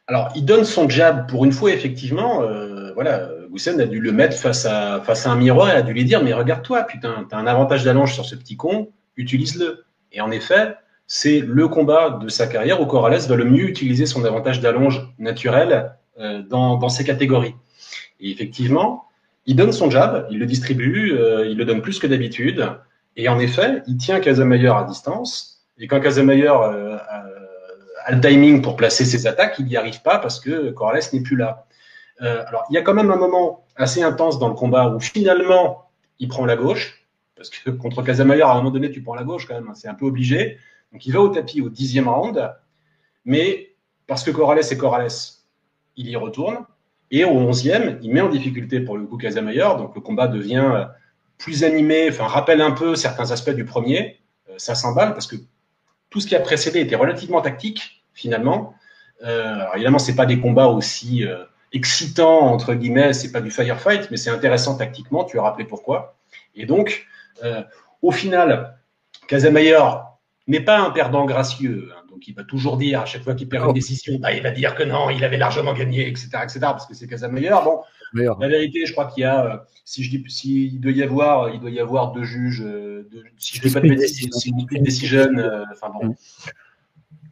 Alors, il donne son jab pour une fois, effectivement. Euh, voilà, Goussen a dû le mettre face à, face à un miroir et a dû lui dire Mais regarde-toi, putain, t'as un avantage d'allonge sur ce petit con, utilise-le. Et en effet, c'est le combat de sa carrière où Corrales va le mieux utiliser son avantage d'allonge naturel euh, dans, ces catégories. Et effectivement, il donne son jab, il le distribue, euh, il le donne plus que d'habitude. Et en effet, il tient Casamayor à distance. Et quand Casamayor euh, a le timing pour placer ses attaques, il n'y arrive pas parce que Corrales n'est plus là. Euh, alors, il y a quand même un moment assez intense dans le combat où finalement, il prend la gauche. Parce que contre Casamayor, à un moment donné, tu prends la gauche quand même. Hein, c'est un peu obligé. Donc, il va au tapis au dixième round. Mais parce que Corrales est Corrales, il y retourne. Et au 11e, il met en difficulté pour le coup Casamayor, donc le combat devient euh, plus animé, enfin rappelle un peu certains aspects du premier. Euh, ça s'emballe parce que tout ce qui a précédé était relativement tactique finalement. Euh, alors évidemment, c'est pas des combats aussi excitants entre guillemets, c'est pas du firefight, mais c'est intéressant tactiquement. Tu as rappelé pourquoi. Et donc, au final, Casamayor n'est pas un perdant gracieux. Hein. Donc, il va toujours dire, à chaque fois qu'il perd une décision, bah, il va dire que non, il avait largement gagné, etc., etc., parce que c'est Casamayor. Bon, la vérité, je crois qu'il y a, euh, si je dis, s'il doit y avoir, il doit y avoir deux juges, euh, si je ne dis pas de bêtises, c'est une décision, euh, enfin bon. Mm.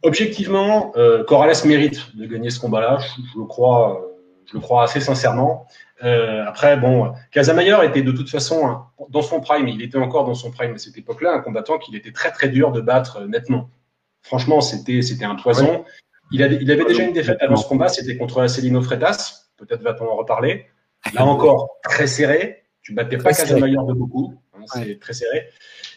Objectivement, Corrales mérite de gagner ce combat-là, je, le crois, je le crois assez sincèrement. après, bon, Casamayor était de toute façon dans son prime, il était encore dans son prime à cette époque-là, un combattant qu'il était très très dur de battre nettement. Franchement, c'était c'était un poison. Il, avait, il avait déjà une défaite avant ce combat, c'était contre Celino Freitas. Peut-être va-t-on en reparler. Là encore, très serré. Tu battais pas Casamayor de beaucoup. Hein, c'est très serré.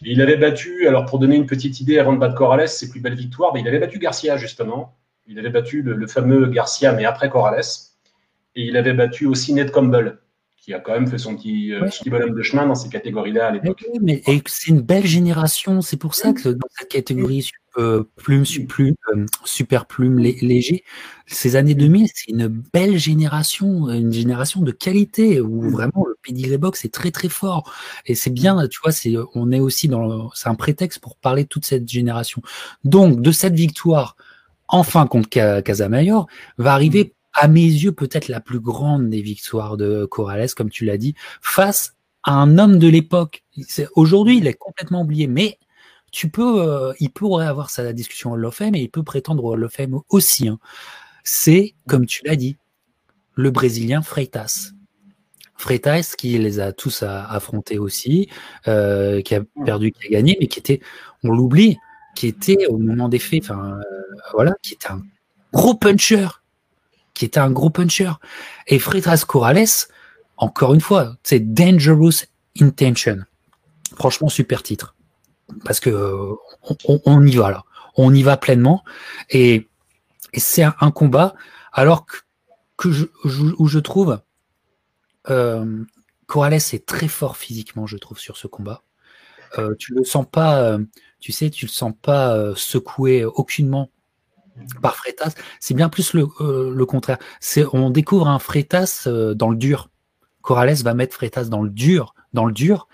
Et il avait battu, alors pour donner une petite idée avant de battre Corrales, ses plus belles victoires, mais il avait battu Garcia justement. Il avait battu le, fameux Garcia, mais après Corrales. Et il avait battu aussi Ned Campbell qui a quand même fait son petit, euh, petit bonhomme de chemin dans ces catégories-là à l'époque. Mais, c'est une belle génération. C'est pour ça que dans cette catégorie euh, plume, plume euh, super plume léger, ces années 2000, c'est une belle génération, une génération de qualité où vraiment le pedigree box est très très fort. Et c'est bien, tu vois, c'est on est aussi dans, c'est un prétexte pour parler de toute cette génération. Donc de cette victoire, enfin contre Casamayor, va arriver à mes yeux, peut-être la plus grande des victoires de Corrales, comme tu l'as dit, face à un homme de l'époque. Aujourd'hui, il est complètement oublié, mais tu peux, euh, il pourrait avoir sa discussion Hall of Fame et il peut prétendre au Fame aussi. Hein. C'est, comme tu l'as dit, le Brésilien Freitas. Freitas qui les a tous affrontés aussi, euh, qui a perdu, qui a gagné, mais qui était, on l'oublie, qui était au moment des faits, enfin euh, voilà, qui était un gros puncher, qui était un gros puncher. Et Freitas Corrales, encore une fois, c'est Dangerous Intention. Franchement, super titre. Parce que on, y va là. On y va pleinement. Et, c'est un, combat, alors que, je, où je trouve euh, Corrales est très fort physiquement, je trouve, sur ce combat. Euh, tu le sens pas, euh, tu sais, tu le sens pas euh, secoué aucunement par Freitas, c'est bien plus le, euh, le contraire. C'est on découvre un Freitas euh, dans le dur. Corrales va mettre Freitas dans le dur, dans le dur,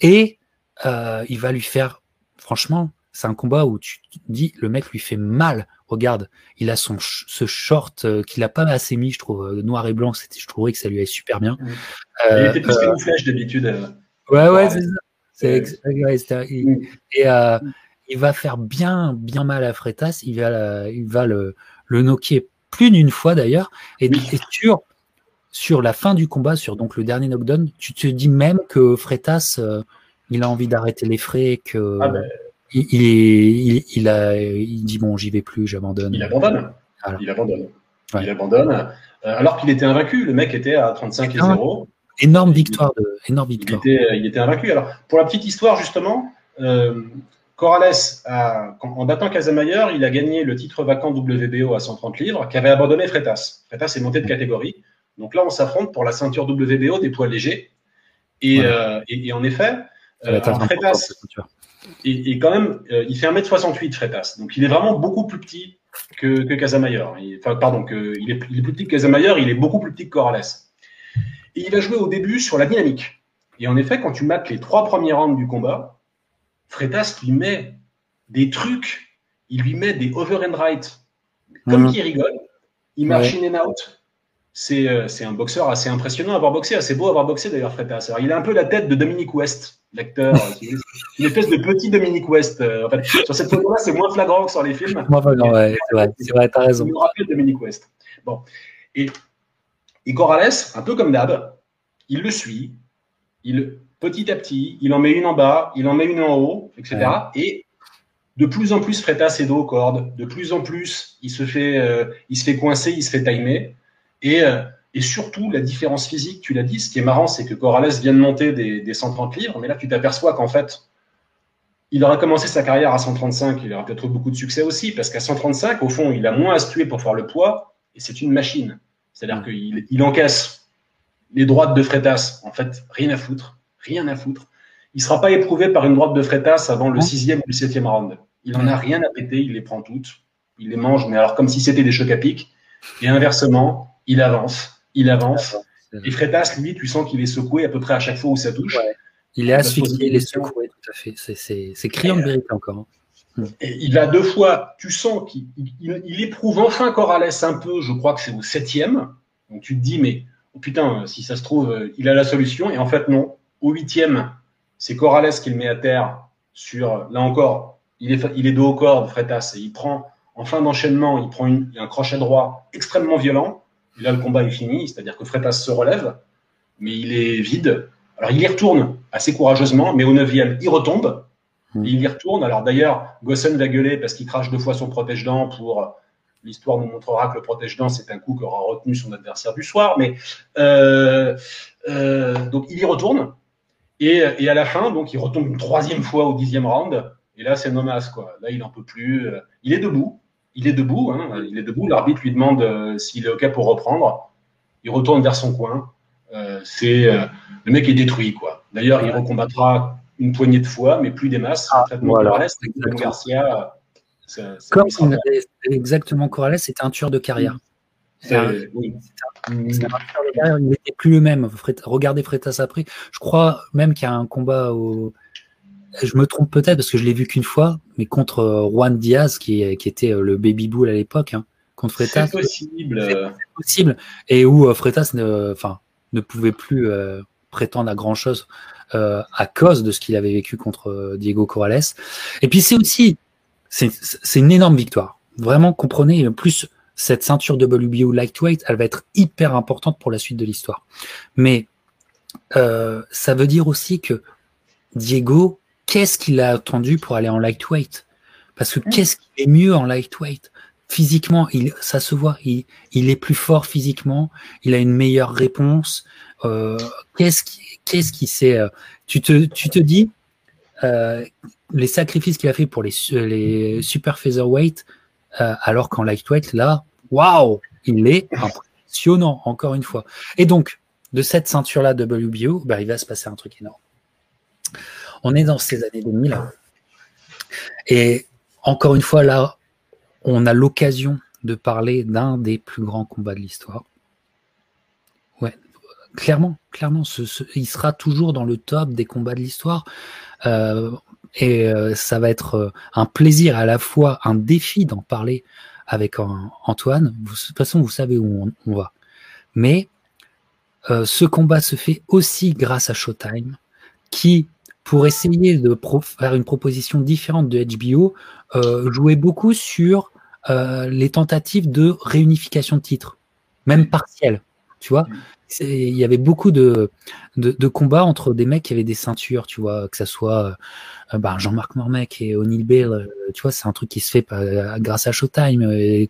et euh, il va lui faire. Franchement, c'est un combat où tu dis le mec lui fait mal. Regarde, il a son ce short qu'il a pas assez mis, je trouve, noir et blanc. C'était, je trouvais que ça lui allait super bien. il était plus camouflage d'habitude. Ouais, ouais, c'est ça. C'est, et, il va faire bien, bien mal à Freitas. Il va, il va le, le knocker plus d'une fois d'ailleurs. Et, sur, sur la fin du combat, sur donc le dernier knockdown, tu te dis même que Freitas, euh, il a envie d'arrêter les frais, que ah ben. il, il, il, a, il dit bon, j'y vais plus, j'abandonne. Il abandonne. Il abandonne. Il abandonne. Euh, alors qu'il était invaincu, le mec était à 35 et 0. Énorme victoire. De, énorme victoire. Il, était, il était invaincu. Alors, pour la petite histoire, justement, euh, Corrales, en battant Casamayer, il a gagné le titre vacant WBO à 130 livres, qui avait abandonné Freitas. Freitas est monté de catégorie. Donc là, on s'affronte pour la ceinture WBO des poids légers. Et, euh, en effet, euh, Freitas, quand même, euh, il fait 1m68, Freitas. Donc il est vraiment beaucoup plus petit que, que Casamayer. enfin, pardon, que, il, est, il, est, plus petit que Casamayer, il est beaucoup plus petit que Corrales. Et il va jouer au début sur la dynamique. Et en effet, quand tu mates les trois premiers rounds du combat, Freitas lui met des trucs, il lui met des over and right, comme mmh. qui rigole. Il marche in and out. Euh, c'est un boxeur assez impressionnant à avoir boxé, assez beau à avoir boxé d'ailleurs, Freitas. Alors, il a un peu la tête de Dominique West, l'acteur. une espèce de petit Dominique West. Euh, en fait, sur cette photo-là, c'est moins flagrant que sur les films. Moins flagrant, ouais, c'est vrai, c'est vrai, t'as raison. Il me rappelle Dominique West. Bon. Et, et Corrales, un peu comme d'hab, il le suit, il, petit à petit, il en met une en bas, il en met une en haut, etc. Et de plus en plus, Freitas est dos aux cordes. De plus en plus, il se fait, euh, il se fait coincer, il se fait timer. Et, euh, et surtout, la différence physique, tu l'as dit, ce qui est marrant, c'est que Corrales vient de monter des, des 130 livres, mais là, tu t'aperçois qu'en fait, il aura commencé sa carrière à 135, il aura peut-être eu beaucoup de succès aussi, parce qu'à 135, au fond, il a moins à se tuer pour faire le poids, et c'est une machine. C'est-à-dire qu'il il encaisse les droites de Freitas, en fait, rien à foutre rien à foutre. Il sera pas éprouvé par une droite de Freitas avant le sixième ou le septième round. Il en a rien à péter, il les prend toutes, il les mange, mais alors comme si c'était des chocs à pic. Et inversement, il avance, il avance. Et Freitas, lui, tu sens qu'il est secoué à peu près à chaque fois où ça touche. Il est asphyxié, il est secoué, tout à fait. C'est criant de vérité encore. Hein. Hmm. Et il a deux fois, tu sens qu'il il, éprouve enfin Corrales un peu, je crois que c'est au septième. Donc tu te dis, mais oh putain, si ça se trouve, il a la solution. Et en fait, non. Au huitième, c'est Corrales qui le met à terre sur, là encore, il est, il est dos au corps, Freitas, et il prend, en fin d'enchaînement, il prend une, un crochet droit extrêmement violent. Et là, le combat est fini, c'est-à-dire que Freitas se relève, mais il est vide. Alors, il y retourne assez courageusement, mais au neuvième, il retombe. Hmm. il y retourne. Alors, d'ailleurs, Gossen va gueuler parce qu'il crache deux fois son protège-dents pour. L'histoire nous montrera que le protège-dents, c'est un coup qu'aura retenu son adversaire du soir. Mais euh, euh, donc, il y retourne. Et, à la fin, donc, il retombe une troisième fois au dixième round. Et là, c'est Nomas, quoi. Là, il n'en peut plus. Il est debout. Il est debout. Hein. Il est debout. L'arbitre lui demande euh, s'il est OK pour reprendre. Il retourne vers son coin. Euh, c'est euh, le mec est détruit, quoi. D'ailleurs, il recombattra une poignée de fois, mais plus des masses. Ah, voilà. Garcia, Comme exactement Corrales, c'était un tueur de carrière. Oui. Il n'était plus le même. Regardez Freitas après. Je crois même qu'il y a un combat au. Je me trompe peut-être parce que je l'ai vu qu'une fois, mais contre euh, Juan Diaz, qui, qui était euh, le baby bull à l'époque, hein, contre Freitas. C'est possible. possible. Et où euh, Freitas ne, enfin, ne pouvait plus prétendre à grand chose à cause de ce qu'il avait vécu contre Diego Corrales. Et puis c'est aussi, c'est une énorme victoire. Vraiment, comprenez, plus cette ceinture WBO lightweight, elle va être hyper importante pour la suite de l'histoire. Mais euh, ça veut dire aussi que Diego, qu'est-ce qu'il a attendu pour aller en lightweight? Parce que qu'est-ce qu'il est mieux en lightweight? Physiquement, il, ça se voit, il, il, est plus fort physiquement, il a une meilleure réponse. Euh, qu'est-ce qui, qu'est-ce qui sait euh, Tu te, tu te dis euh, les sacrifices qu'il a fait pour les, les super featherweight, euh, alors qu'en lightweight, là, waouh, il est impressionnant, encore une fois. Et donc, de cette ceinture-là WBO, bah, il va se passer un truc énorme. On est dans ces années 2000. Et encore une fois, là, on a l'occasion de parler d'un des plus grands combats de l'histoire. Ouais, clairement, clairement, il sera toujours dans le top des combats de l'histoire. Euh, et euh, ça va être euh, un plaisir, à la fois un défi d'en parler avec Antoine. de toute façon, vous savez où on, va. Mais euh, ce combat se fait aussi grâce à Showtime, qui, pour essayer de faire une proposition différente de HBO, jouait beaucoup sur les tentatives de réunification de titres, même partielles. Tu vois, il y avait beaucoup de, de, combats entre des mecs qui avaient des ceintures, tu vois, que ça soit euh, bah, Jean-Marc Mormec et O'Neill Bale, euh, tu vois, c'est un truc qui se fait grâce à Showtime. Et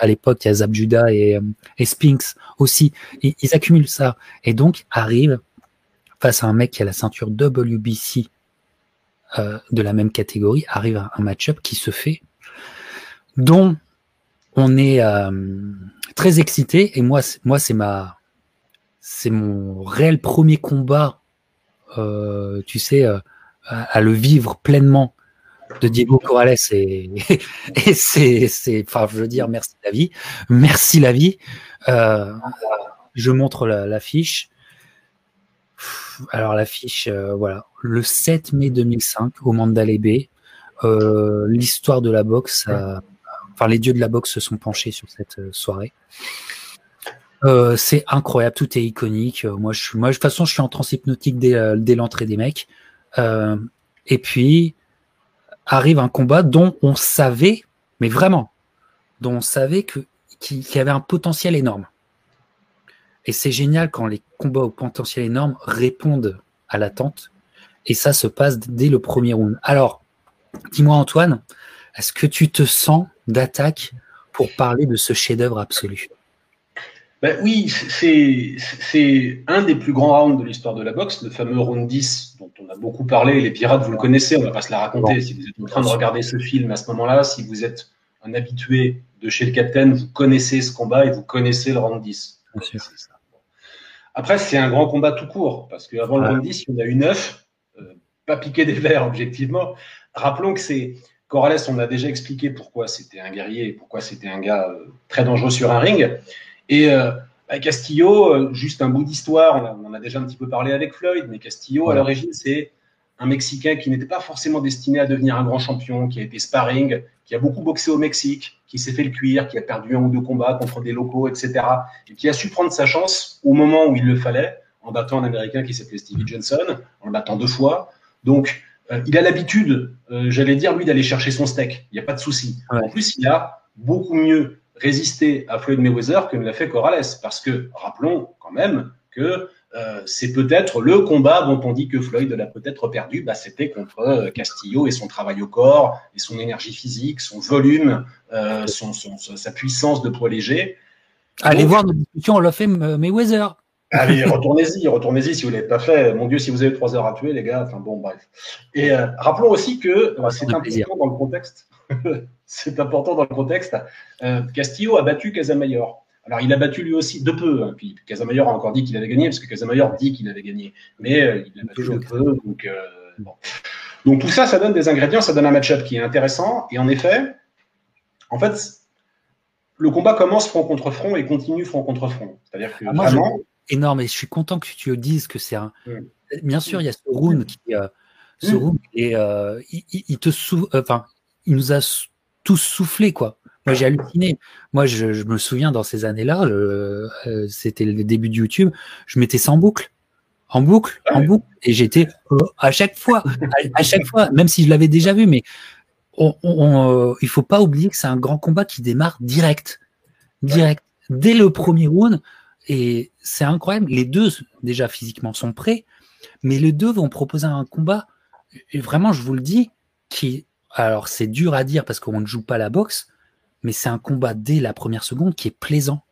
à l'époque, il y a Zab Judah et, et Spinks aussi. Ils, accumulent ça. Et donc, arrive face à un mec qui a la ceinture WBC de la même catégorie, arrive un match-up qui se fait dont on est euh, très excité. Et moi, moi, c'est ma, c'est mon réel premier combat, euh, tu sais, euh, à, le vivre pleinement de Diego Corrales. Et, c'est, c'est, enfin, je veux dire, merci la vie, merci la vie. je montre l'affiche. Alors l'affiche, voilà, le 7 mai 2005 au Mandalay Bay. L'histoire de la boxe enfin les dieux de la boxe se sont penchés sur cette euh, soirée. Euh, c'est incroyable, tout est iconique. Euh, moi, je, moi, de toute façon, je suis en trans hypnotique dès, dès l'entrée des mecs. et puis arrive un combat dont on savait, mais vraiment, dont on savait que qu'il y avait un potentiel énorme. Et c'est génial quand les combats au potentiel énorme répondent à l'attente. Et ça se passe dès le premier round. Alors, dis-moi Antoine, est-ce que tu te sens d'attaque pour parler de ce chef-d'œuvre absolu? Ben oui, c'est un des plus grands rounds de l'histoire de la boxe, le fameux round 10 dont on a beaucoup parlé. Les pirates, vous le connaissez, on ne va pas se la raconter. Si vous êtes en train de regarder ce film à ce moment-là, si vous êtes un habitué de chez le Capitaine, vous connaissez ce combat et vous connaissez le round 10. Après, c'est un grand combat tout court, parce qu'avant le round 10, il y en a eu 9, euh, pas piqué des verres, objectivement. Rappelons que c'est Corrales, on a déjà expliqué pourquoi c'était un guerrier et pourquoi c'était un gars euh, très dangereux sur un ring. Et euh, bah, Castillo, euh, juste un bout d'histoire, on, en a déjà un petit peu parlé avec Floyd, mais Castillo, à l'origine, c'est un Mexicain qui n'était pas forcément destiné à devenir un grand champion, qui a été sparring, qui a beaucoup boxé au Mexique, qui s'est fait le cuir, qui a perdu un ou deux combats contre des locaux, etc. Et qui a su prendre sa chance au moment où il le fallait, en battant un Américain qui s'appelait Stevie Johnson, en le battant deux fois. Donc, euh, il a l'habitude, euh, j'allais dire, lui, d'aller chercher son steak. Il n'y a pas de souci. En plus, il a beaucoup mieux résisté à Floyd Mayweather que ne l'a fait Corrales. Parce que, rappelons quand même que euh, c'est peut-être le combat dont on dit que Floyd l'a peut-être perdu. Bah, C'était contre Castillo et son travail au corps, et son énergie physique, son volume, son, sa puissance de poids léger. Allez voir nos discussions, on l'a fait Mayweather. Allez, retournez-y, retournez-y si vous ne l'avez pas fait. Mon Dieu, si vous avez trois heures à tuer, les gars. Enfin bon, bref. Et euh, rappelons aussi que euh, c'est important dans le contexte. c'est important dans le contexte. Euh, Castillo a battu Casamayor. Alors, il a battu lui aussi de peu. Hein. Puis Casamayor a encore dit qu'il avait gagné, parce que Casamayor dit qu'il avait gagné. Mais il a battu de peu. Donc, donc, tout ça, ça donne des ingrédients, ça donne un match-up qui est intéressant. Et en effet, en fait, le combat commence front contre front et continue front contre front. C'est-à-dire que ah, vraiment énorme et je suis content que tu dises que c'est un. Bien sûr, il y a ce round qui, euh, ce round et euh, il, te sou... enfin, il nous a tous soufflé quoi. Moi, j'ai halluciné. Moi, je, me souviens dans ces années-là, euh, c'était le début de YouTube, je mettais en boucle, en boucle, en boucle, et j'étais à chaque fois, à, chaque fois, même si je l'avais déjà vu, mais on, on, il faut pas oublier que c'est un grand combat qui démarre direct, direct, dès le premier round. Et c'est incroyable. Les deux, déjà physiquement, sont prêts, mais les deux vont proposer un combat, et vraiment, je vous le dis, qui, alors c'est dur à dire parce qu'on ne joue pas la boxe, mais c'est un combat dès la première seconde qui est plaisant.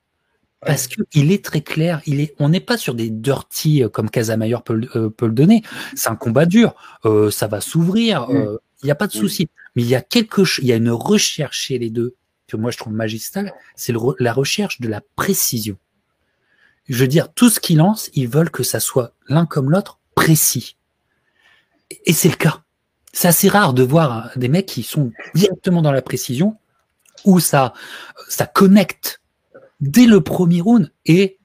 Parce que il est très clair, il est, on n'est pas sur des dirty euh, comme Casamayor peut, euh, peut le donner. C'est un combat dur, euh, ça va s'ouvrir, il n'y a pas de souci. Mais il y a quelque chose, il y a une recherche chez les deux que moi je trouve magistrale, c'est la recherche de la précision. Je veux dire, tout ce qu'ils lancent, ils veulent que ça soit l'un comme l'autre précis. Et c'est le cas. C'est assez rare de voir des mecs qui sont directement dans la précision, où ça, ça connecte dès le premier round, et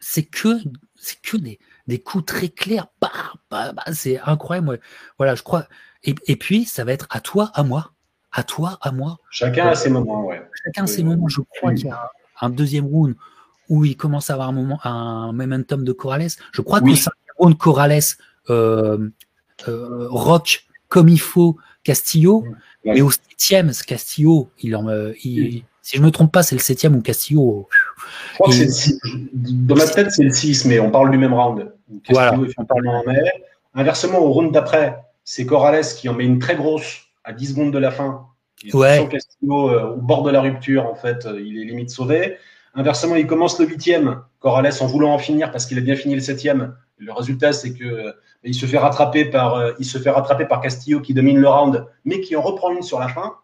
c'est que, c'est que des, des coups très clairs. Bah, bah, bah, c'est incroyable. Voilà, je crois. Et, et, puis, ça va être à toi, à moi. À toi, à moi. Chacun a ses moments, ouais. Chacun a ses moments. Je crois qu'il y a un deuxième round où il commence à avoir un, moment, un momentum de Corrales. Je crois que le Corrales euh, euh, rock comme il faut, Castillo, mais au septième, ce Castillo, il en, il, si je me trompe pas, c'est le septième ou Castillo. Je crois que c'est le 6. Dans ma tête, c'est le 6, mais on parle du même round. Castillo voilà, en met. Inversement, au round d'après, c'est Corrales qui en met une très grosse à 10 secondes de la fin. Ouais. Castillo au bord de la rupture, en fait, il est limite sauvé. Inversement, il commence le huitième, Corrales en voulant en finir parce qu'il a bien fini le septième. Le résultat, c'est que il se fait rattraper par, euh, il se fait rattraper par Castillo qui domine le round, mais qui en reprend une sur la fin.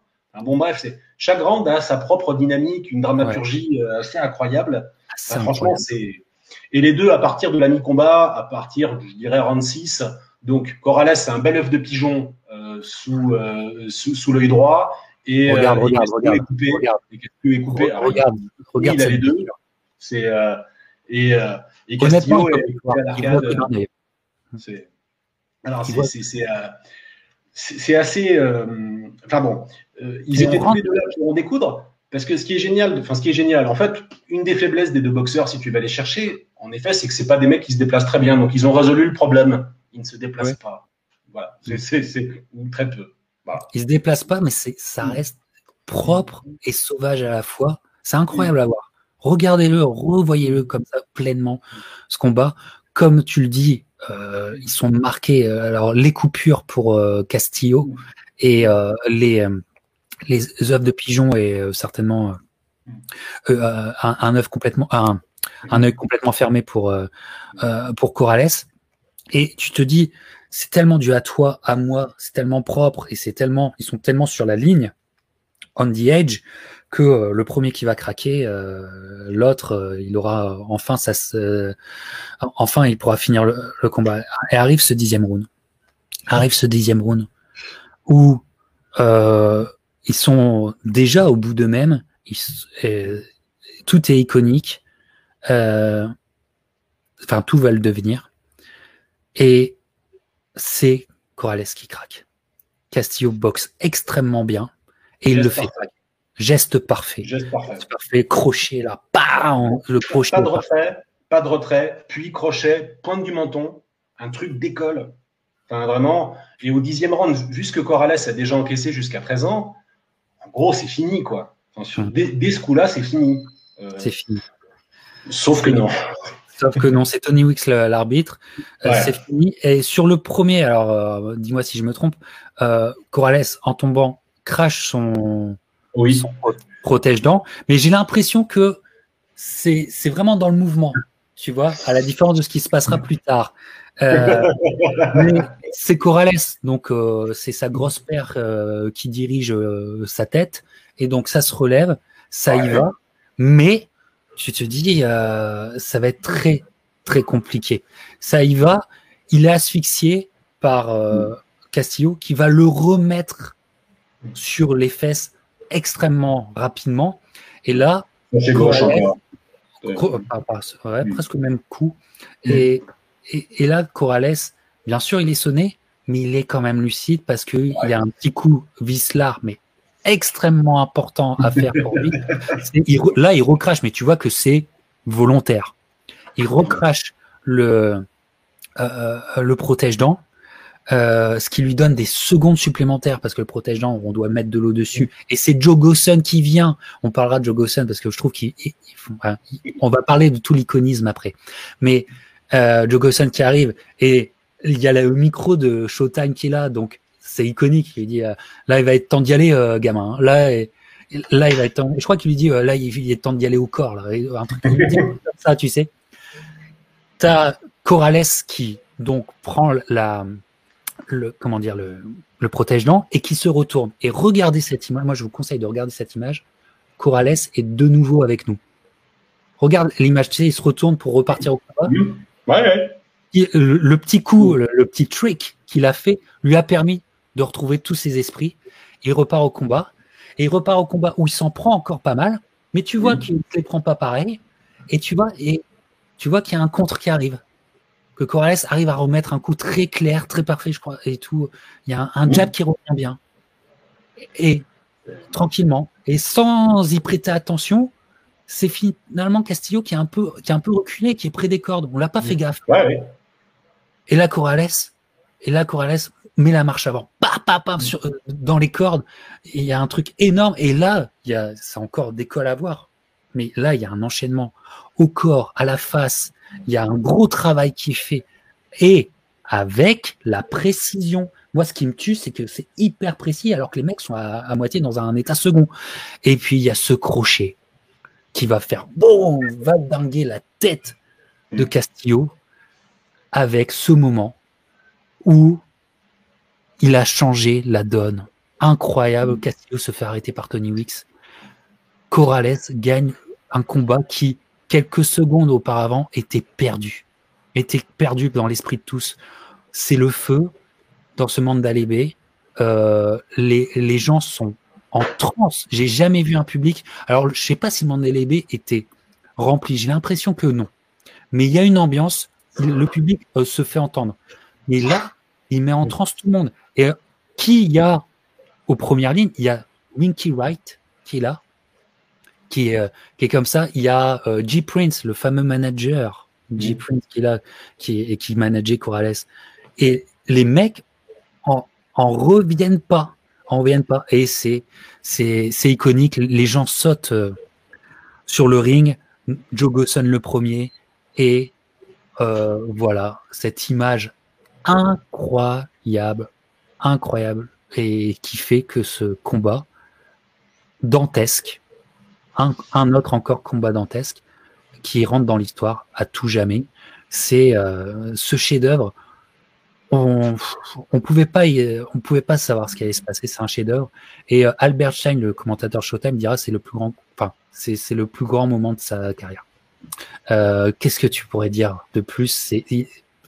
bon, bref, c'est chaque round a sa propre dynamique, une dramaturgie euh, assez incroyable. Ah, franchement, c'est et les deux à partir de la mi-combat, à partir, je dirais, round 6. Donc, Corrales, c'est un bel œuf de pigeon euh, sous, sous, sous l'œil droit. Et, regarde, regarde, regarde, est coupé, regarde, est coupé. regarde, regarde, il a les deux. C'est et, et Castillo est. Alors, c'est assez. Euh, enfin bon, euh, ils étaient tous les deux là pour en découdre. Parce que ce qui est génial, enfin ce qui est génial, en fait, une des faiblesses des deux boxeurs, si tu vas les chercher, en effet, c'est que c'est pas des mecs qui se déplacent très bien. Donc ils ont résolu le problème. Ils ne se déplacent pas. Voilà, c'est très peu. Voilà. Ils se déplacent pas, mais ça reste propre et sauvage à la fois. C'est incroyable à voir. Regardez-le, revoyez-le comme ça pleinement ce combat. Comme tu le dis, euh, ils sont marqués. Euh, alors les coupures pour euh, Castillo et les les de pigeon et certainement un, œuf complètement œil complètement fermé pour pour Corrales. Et tu te dis, c'est tellement dû à toi, à moi, c'est tellement propre et c'est tellement, ils sont tellement sur la ligne, on the edge, que euh, le premier qui va craquer, euh, l'autre, euh, il aura enfin ça, enfin il pourra finir le, combat. Et arrive ce dixième round, arrive ce dixième round où ils sont déjà au bout d'eux-mêmes. tout est iconique. Enfin, tout va le devenir. Et c'est Corrales qui craque. Castillo boxe extrêmement bien et il le fait. Geste parfait. Geste parfait. parfait. Crochet là, bam, le crochet. Pas de retrait, pas de retrait, puis crochet, pointe du menton, un truc d'école. Enfin vraiment. Et au dixième round, vu ce que Corrales a déjà encaissé jusqu'à présent, en gros c'est fini quoi. Enfin, dès, ce coup-là, c'est fini. Euh, c'est fini. Sauf que non. Sauf que non, c'est Tony Wicks l'arbitre. Euh, c'est fini. Et sur le premier, alors euh, dis-moi si je me trompe, Corrales en tombant crache son oui. protège-dents. Mais j'ai l'impression que c'est vraiment dans le mouvement, tu vois, à la différence de ce qui se passera plus tard. Euh, c'est Corrales, donc euh, c'est sa grosse paire euh, qui dirige sa tête, et donc ça se relève, ça y va, mais tu te dis, ça va être très très compliqué. Ça y va, il est asphyxié par Castillo qui va le remettre sur les fesses extrêmement rapidement. Et là, presque le même coup. Mm. Et, et, là, Corrales, bien sûr, il est sonné, mais il est quand même lucide parce qu'il y a un petit coup vislar, mais extrêmement important à faire pour lui. là, il recrache, mais tu vois que c'est volontaire. Il recrache le, euh, le protège-dents euh, ce qui lui donne des secondes supplémentaires parce que le protège-dents, on doit mettre de l'eau dessus. Et c'est Joe Gosson qui vient. On parlera de Joe Gosson parce que je trouve qu'il, on va parler de tout l'iconisme après. Mais euh, Joe Gosson qui arrive et il y a le micro de Showtime qui est là, donc c'est iconique. Il dit euh, là, il va être temps d'y aller, euh, gamin. Là, et, là, il va être temps. Je crois qu'il lui dit là, il, est temps d'y aller au corps. Là, un truc comme ça, tu sais. T'as Corrales qui donc prend la le, comment dire, le, le protège-dents et qui se retourne. Et regardez cette image. Moi, je vous conseille de regarder cette image. Corrales est de nouveau avec nous. Regarde l'image, tu sais, il se retourne pour repartir au combat. Ouais, le, petit coup, le, petit trick qu'il a fait lui a permis de retrouver tous ses esprits. Il repart au combat. Et il repart au combat où il s'en prend encore pas mal, mais tu vois qu'il ne les prend pas pareil. Et tu vois, et tu vois qu'il y a un contre qui arrive que Corrales arrive à remettre un coup très clair, très parfait, je crois, et tout. Il y a un, jab qui revient bien. Et, tranquillement, et sans y prêter attention, c'est finalement Castillo qui est un peu, qui est un peu reculé, qui est près des cordes. On l'a pas fait gaffe. Ouais, Et là, Corrales, et là, Corrales met la marche avant, pa, pa, pa, sur, euh, dans les cordes. Il y a un truc énorme. Et là, il y a, c'est encore d'école à voir. Mais là, il y a un enchaînement au corps, à la face. Il y a un gros travail qui est fait. Et avec la précision. Moi, ce qui me tue, c'est que c'est hyper précis, alors que les mecs sont à, moitié dans un état second. Et puis, il y a ce crochet qui va faire bon, va dinguer la tête de Castillo avec ce moment où il a changé la donne. Incroyable, Castillo se fait arrêter par Tony Wicks. Corrales gagne un combat qui, quelques secondes auparavant, était perdu. Était perdu dans l'esprit de tous. C'est le feu dans ce monde d'Alébé. Euh, les, les gens sont en transe. J'ai jamais vu un public. Alors, je sais pas si Mandela Bay était rempli. J'ai l'impression que non. Mais il y a une ambiance. Le public euh, se fait entendre. Mais là, il met en transe tout le monde. Et euh, qui y a aux premières lignes? Il y a Winky Wright qui est là, qui est, euh, qui est comme ça. Il y a G Prince, le fameux manager. G Prince qui est là, qui, et qui manageait Corrales. Et les mecs en, en reviennent pas en reviennent pas. Et c'est, c'est, c'est iconique. Les gens sautent euh, sur le ring. Joe Gosson le premier. Et euh, voilà, cette image incroyable, incroyable, et qui fait que ce combat dantesque, un, un autre encore combat dantesque, qui rentre dans l'histoire à tout jamais, c'est euh, ce chef-d'œuvre on, on pouvait pas, on pouvait pas savoir ce qui allait se passer. C'est un chef-d'œuvre. Et euh, Albert Schein, le commentateur Showtime, dira c'est le plus grand, enfin c'est le plus grand moment de sa carrière. Euh, Qu'est-ce que tu pourrais dire de plus C'est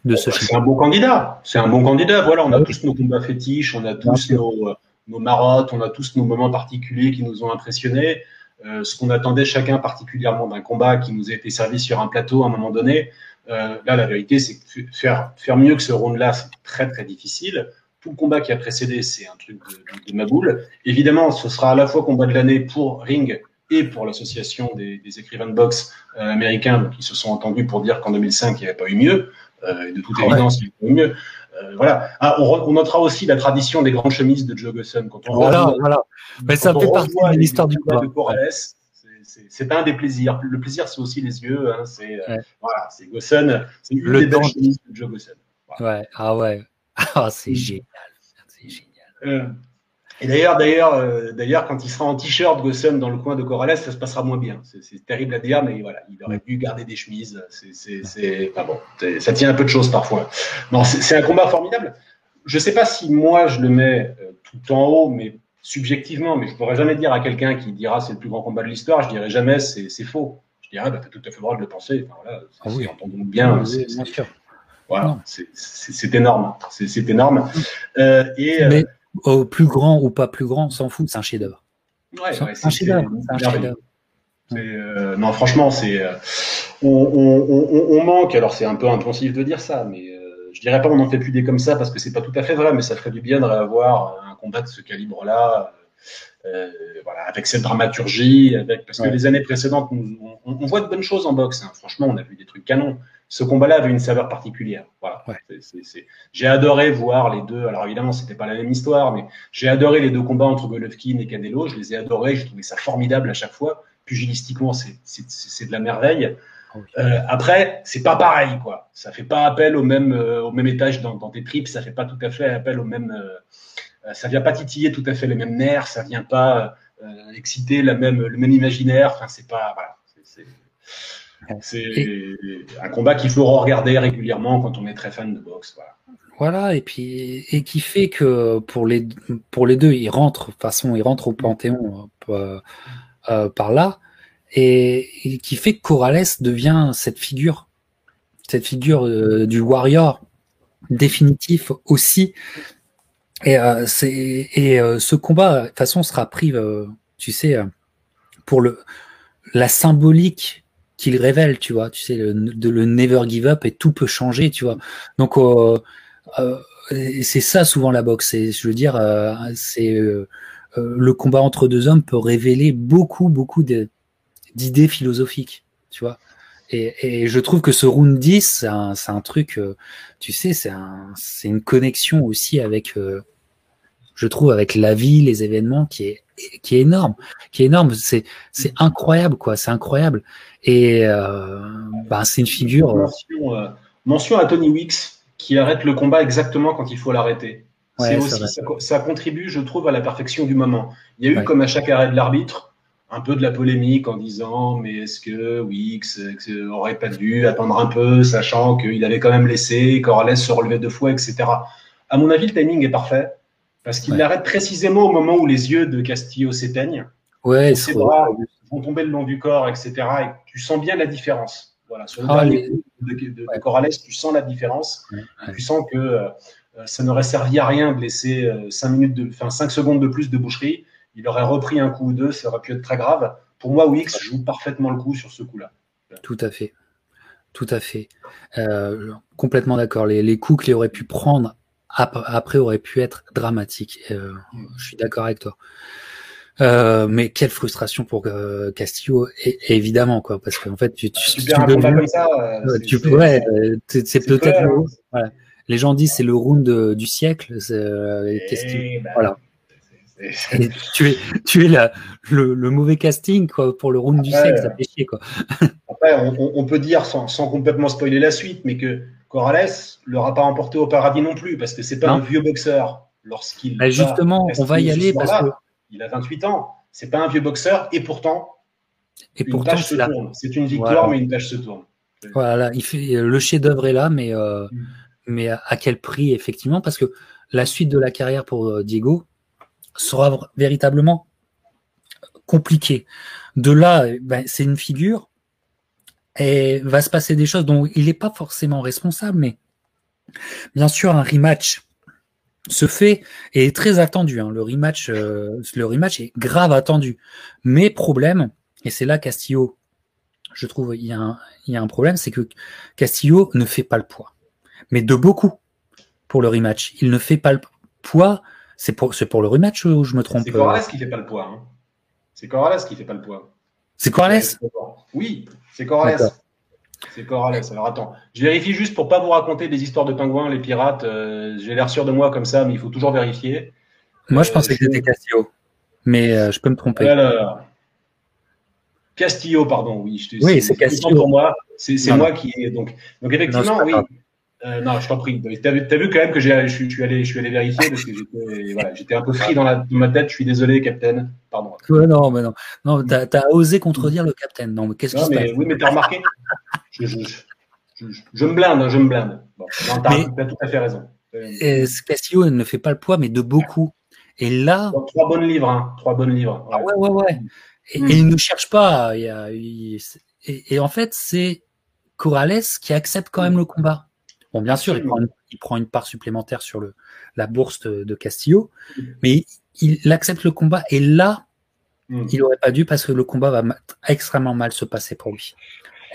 de ce. C'est un bon candidat. C'est un bon candidat. Voilà, on a tous nos combats fétiches, on a tous nos, nos marottes, on a tous nos moments particuliers qui nous ont impressionnés. Euh, ce qu'on attendait chacun particulièrement d'un combat qui nous a été servi sur un plateau à un moment donné. Euh, là, la vérité, c'est que faire, faire mieux que ce round-là, c'est très très difficile. Tout le combat qui a précédé, c'est un truc de, de, ma boule. Évidemment, ce sera à la fois combat de l'année pour Ring et pour l'association des, des, écrivains de boxe euh, américains qui se sont entendus pour dire qu'en 2005, il n'y avait pas eu mieux. Et de toute évidence, il n'y a pas eu mieux. Euh, voilà. Ah, on, on, notera aussi la tradition des grandes chemises de Joe Gusson. Quand on voilà, voilà. Mais ça fait partie de l'histoire du. De c'est un des plaisirs. Le plaisir, c'est aussi les yeux. Hein. C'est euh, voilà, c'est Gosson. C'est une des belles chemises de Joe Gosson. Voilà. Ouais. Ah ouais. Ah, c'est génial. C'est génial. Euh, et d'ailleurs, d'ailleurs, euh, d'ailleurs, quand il sera en t-shirt Gosson dans le coin de Corrales, ça se passera moins bien. C'est terrible à dire, mais voilà, il aurait dû garder des chemises. C'est pas bon. Ça tient un peu de choses parfois. Non, c'est un combat formidable. Je sais pas si moi je le mets euh, tout en haut, mais subjectivement, mais je pourrais jamais dire à quelqu'un qui dira c'est le plus grand combat de l'histoire, je dirais jamais c'est faux. Je dirais bah, tu as tout à fait le droit de le penser. Enfin, voilà, ah oui. entendons bien. Oui, bien sûr. Voilà, c'est énorme. C'est énorme. Euh, et, mais euh, au plus grand ou pas plus grand, on s'en fout, c'est un chef-d'œuvre. Ouais, c'est un chef-d'œuvre. Chef euh, non, franchement, c'est euh, on, on, on, manque. Alors, c'est un peu impensif de dire ça, mais euh, je dirais pas on en fait plus des comme ça parce que c'est pas tout à fait vrai, mais ça ferait du bien de réavoir combat de ce calibre-là, euh, voilà, avec cette dramaturgie, avec parce que les années précédentes, on, on, voit de bonnes choses en boxe. Hein. Franchement, on a vu des trucs canons. Ce combat-là avait une saveur particulière. Voilà. Ouais. J'ai adoré voir les deux. Alors évidemment, c'était pas la même histoire, mais j'ai adoré les deux combats entre Golovkin et Canelo. Je les ai adorés. J'ai trouvé ça formidable à chaque fois. Pugilistiquement, c'est de la merveille. Oh, euh, après, c'est pas pareil, quoi. Ça fait pas appel au même euh, au même étage dans, dans, tes tripes. Ça fait pas tout à fait appel au même euh, ça vient pas titiller tout à fait les mêmes nerfs, ça vient pas exciter la même, le même imaginaire. Enfin, c'est pas voilà, c'est un combat qu'il faut regarder régulièrement quand on est très fan de boxe. Voilà. Voilà, et puis et qui fait que pour les pour les deux, ils rentrent de toute façon, ils rentrent au panthéon euh, euh, par là, et, et, qui fait que Corrales devient cette figure, cette figure euh, du warrior définitif aussi, et, euh, c'est, et euh, ce combat, de toute façon, sera pris, euh, tu sais, pour le, la symbolique qu'il révèle, tu vois, tu sais, de le never give up et tout peut changer, tu vois. Donc, c'est ça souvent la boxe. C'est, je veux dire, c'est le combat entre deux hommes peut révéler beaucoup, beaucoup d'idées philosophiques, tu vois. Et, je trouve que ce round 10, c'est un, un, truc, euh, tu sais, c'est un, une connexion aussi avec, euh, je trouve, avec la vie, les événements qui est, qui est énorme, qui est énorme. C'est, c'est incroyable, quoi. C'est incroyable. Et euh, bah, c'est une figure. Mention, mention, à Tony Weeks qui arrête le combat exactement quand il faut l'arrêter. c'est aussi, ça, ça, contribue, je trouve, à la perfection du moment. Il y a eu, comme à chaque arrêt de l'arbitre, un peu de la polémique en disant mais est-ce que Wix aurait pas dû attendre un peu, sachant qu'il avait quand même laissé Corrales se relever deux fois, etc. À mon avis, le timing est parfait parce qu'il l'arrête précisément au moment où les yeux de Castillo s'éteignent. Ouais, ses bras vont tomber le long du corps, etc. Et tu sens bien la différence. Voilà, sur le ah, dernier coup de, Corrales, tu sens la différence. Tu sens que euh, ça n'aurait servi à rien de laisser 5 euh, minutes de, enfin 5 secondes de plus de boucherie il aurait repris un coup ou deux, ça aurait pu être très grave. Pour moi, Wix joue parfaitement le coup sur ce coup-là. Tout à fait. Tout à fait. Euh, complètement d'accord. Les, coups qu'il aurait pu prendre après auraient pu être dramatiques. Euh, je suis d'accord avec toi. Euh, mais quelle frustration pour Castillo, évidemment, quoi, parce qu'en fait, tu, tu, tu, comme ça, tu pourrais, c'est peut-être. Les gens disent c'est le round du siècle. Voilà tu es, tu es le, mauvais casting quoi, pour le round du sexe, ça fait chier. Quoi. Après, on, peut dire, sans, complètement spoiler la suite, mais que Corrales l'aura pas emporté au paradis non plus, parce que c'est pas un vieux boxeur. Lorsqu'il bah, justement, on va y aller parce que. Il a 28 ans, c'est pas un vieux boxeur, et pourtant, et pourtant c'est une victoire, mais une tâche se tourne. Voilà, il fait, le chef-d'œuvre est là, mais, euh, mm. mais à quel prix, effectivement? Parce que la suite de la carrière pour euh, Diego, sera véritablement compliqué. De là, ben, c'est une figure et va se passer des choses dont il n'est pas forcément responsable, mais bien sûr, un rematch se fait et est très attendu. Hein. Le rematch, euh, le rematch est grave attendu. Mais problème, et c'est là Castillo, je trouve, il y a un, il y a un problème, c'est que Castillo ne fait pas le poids, mais de beaucoup pour le rematch. Il ne fait pas le poids c'est pour, pour le rematch ou je me trompe C'est Corrales qui fait pas le poids. Hein. C'est Corrales qui fait pas le poids. C'est Corrales Oui, c'est Corrales. C'est Corrales. Alors attends, je vérifie juste pour pas vous raconter des histoires de pingouins, les pirates. Euh, j'ai l'air sûr de moi comme ça, mais il faut toujours vérifier. Moi, je pensais que c'était Castillo, mais euh, je peux me tromper. Alors, Castillo, pardon, oui. Je oui, c'est Castillo. Pour moi, c'est moi qui est donc. Donc effectivement, oui. Euh, non, je t'en prie. Tu as, vu quand même que je suis allé, je suis allé vérifier parce que j'étais voilà, un peu free dans, la, dans, ma tête. Je suis désolé, Captain. Pardon. non, mais non. Non, tu as, osé contredire le Captain. Non, mais qu'est-ce qui se passe? Oui, mais tu as remarqué? Je, je, je, je, me blinde, hein, je me blinde. Bon, tu as, tout à fait raison. Euh, Castillo ne fait pas le poids, mais de beaucoup. Et là. trois bonnes livres. Hein, trois bonnes livres. Ouais, ouais, ouais. ouais. Et, hmm. il ne cherche pas. Il il, et, et en fait, c'est Corrales qui accepte quand même le combat. Bon, bien sûr, il prend, une, part supplémentaire sur le, la bourse de, Castillo, mais il, accepte le combat et là, mm. il n'aurait pas dû parce que le combat va extrêmement mal se passer pour lui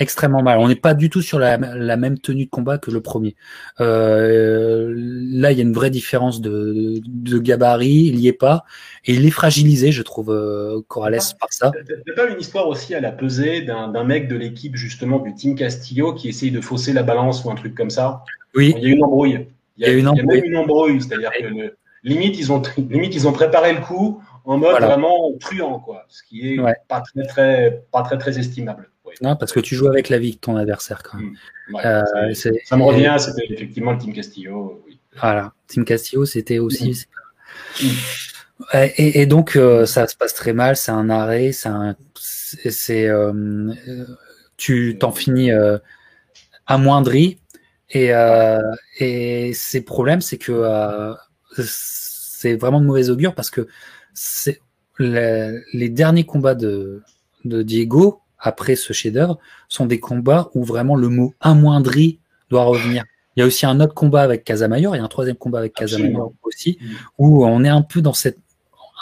extrêmement mal. On n'est pas du tout sur la, même tenue de combat que le premier. Euh, là, il y a une vraie différence de, gabarit, il n'y est pas. Et il est fragilisé, je trouve, euh, Corrales par ça. C'est pas une histoire aussi à la pesée d'un mec de l'équipe, justement, du Team Castillo, qui essaye de fausser la balance ou un truc comme ça? Oui. Il y a une embrouille. Il y a, une embrouille. même une embrouille, c'est-à-dire que limite, ils ont, limite, ils ont préparé le coup en mode vraiment truand, quoi. Ce qui est pas très, très, pas très, très estimable. Non, parce que tu joues avec la vie de ton adversaire quand même. Hmm. Euh, ça me revient, c'était effectivement le Team Castillo. Voilà, Team Castillo, c'était aussi. Hmm. Et, donc, euh, ça se passe très mal, c'est un arrêt, c'est euh, tu t'en finis amoindri. Et, et ces problèmes, c'est que c'est vraiment de mauvais augure parce que c'est les, derniers combats de, de Diego après ce chef-d'œuvre sont des combats où vraiment le mot amoindri doit revenir. Il y a aussi un autre combat avec Casamayor, il y a un troisième combat avec Casamayor aussi, mm. où on est un peu dans cette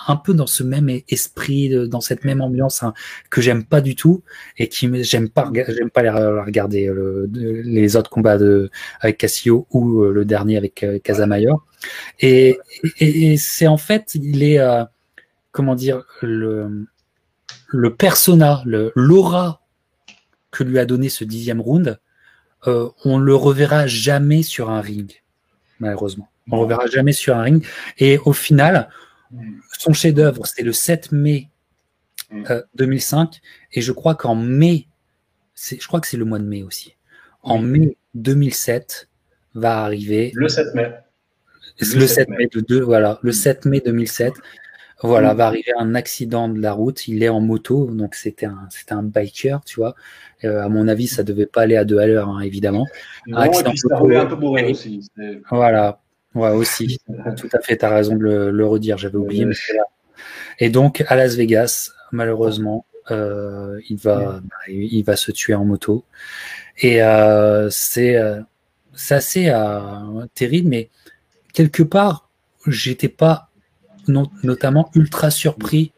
un peu dans ce même esprit, dans cette même ambiance hein, que j'aime pas du tout et qui j'aime pas j'aime pas les regarder les autres combats de avec Cassillo ou euh, le dernier avec euh, Casamayor et, et, c'est en fait il est euh, comment dire le le persona, l'aura que lui a donné ce dixième round, euh, on le reverra jamais sur un ring, malheureusement. On le reverra jamais sur un ring. Et au final, son chef-d'œuvre, c'est le 7 mai 2005. Euh, et je crois qu'en mai, je crois que c'est le mois de mai aussi. En mai 2007 va arriver. Le 7 mai. Le, 7 mai, de deux, voilà, le 7 mai 2007 voilà, va arriver un accident de la route. Il est en moto, donc c'était un, c'était un biker, tu vois. Euh, à mon avis, ça devait pas aller à deux à l'heure, hein, évidemment. Non, et puis ça un peu bourré aussi. Voilà, ouais, aussi. Tout à fait, tu as raison de le, redire. J'avais oublié. Mais là. Et donc à Las Vegas, malheureusement, euh, il va, bah, il va se tuer en moto. Et euh, c'est, euh, c'est assez euh, terrible, mais quelque part, j'étais pas notamment ultra surpris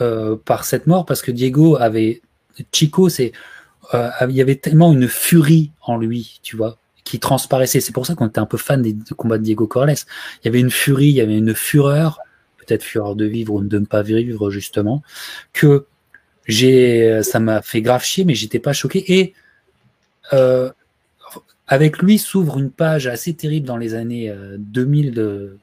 euh, par cette mort parce que Diego avait Chico, c'est euh, il y avait tellement une furie en lui, tu vois, qui transparaissait. C'est pour ça qu'on était un peu fan des, combats de Diego Corrales. Il y avait une furie, il y avait une fureur, peut-être fureur de vivre ou de ne pas vivre justement, que j'ai, ça m'a fait grave chier, mais j'étais pas choqué. Et euh, avec lui s'ouvre une page assez terrible dans les années 2000 de,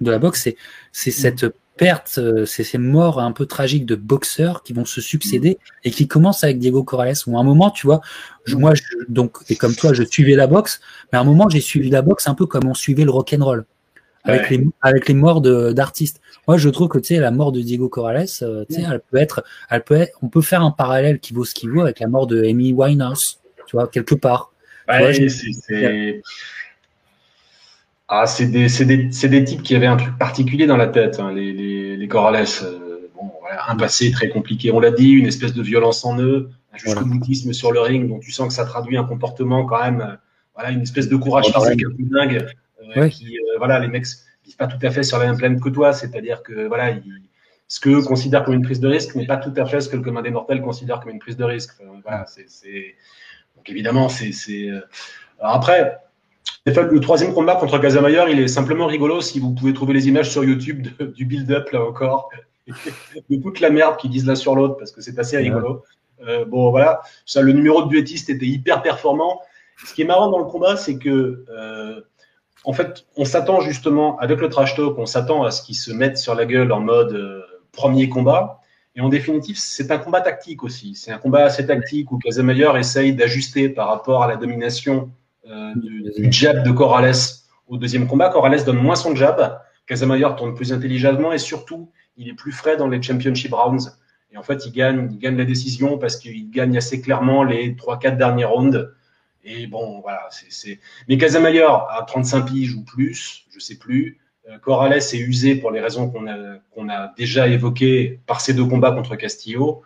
de la boxe, c'est c'est cette perte, euh, c'est ces morts un peu tragiques de boxeurs qui vont se succéder et qui commencent avec Diego Corrales. Ou à un moment, tu vois, moi, je, donc, et comme toi, je suivais la boxe, mais à un moment, j'ai suivi la boxe un peu comme on suivait le rock and roll. Avec, les, avec les morts d'artistes. Moi, je trouve que tu sais, la mort de Diego Corrales, euh, tu sais, elle peut être, elle peut être, on peut faire un parallèle qui vaut ce qu'il vaut avec la mort de Amy Winehouse, tu vois, quelque part. Ouais, c'est ah, c'est des, des, des, types qui avaient un truc particulier dans la tête, hein, les, les, les Corrales. Euh, bon, voilà, un passé très compliqué, on l'a dit, une espèce de violence en eux, un jusqu'au boutisme sur le ring, dont tu sens que ça traduit un comportement quand même, euh, voilà, une espèce de courage physique un peu dingue, euh, qui, voilà, les mecs vivent pas tout à fait sur la même plaine que toi, c'est-à-dire que, voilà, ils, ce qu'eux considèrent comme une prise de risque n'est pas tout à fait ce que le commun des mortels considère comme une prise de risque. voilà, c'est, donc évidemment, c'est, alors après, le troisième combat contre Casamayor, il est simplement rigolo si vous pouvez trouver les images sur YouTube du build-up, là encore, de toute la merde qu'ils disent l'un sur l'autre, parce que c'est assez rigolo. Euh, bon, voilà, ça, le numéro de duettiste était hyper performant. Ce qui est marrant dans le combat, c'est que, euh, en fait, on s'attend justement, avec le trash talk, on s'attend à ce qu'ils se mettent sur la gueule en mode euh, premier combat. Et en définitive, c'est un combat tactique aussi. C'est un combat assez tactique où Casamayor essaye d'ajuster par rapport à la domination euh, du, jab de Corrales au deuxième combat. Corrales donne moins son jab. Casamayor tourne plus intelligemment et surtout, il est plus frais dans les championship rounds. Et en fait, il gagne, il gagne la décision parce qu'il gagne assez clairement les 3-4 derniers rounds. Et bon, voilà, c'est. Mais Casamayor a 35 piges ou plus, je sais plus. Euh, Corrales est usé pour les raisons qu'on a, qu'on a déjà évoquées par ces deux combats contre Castillo.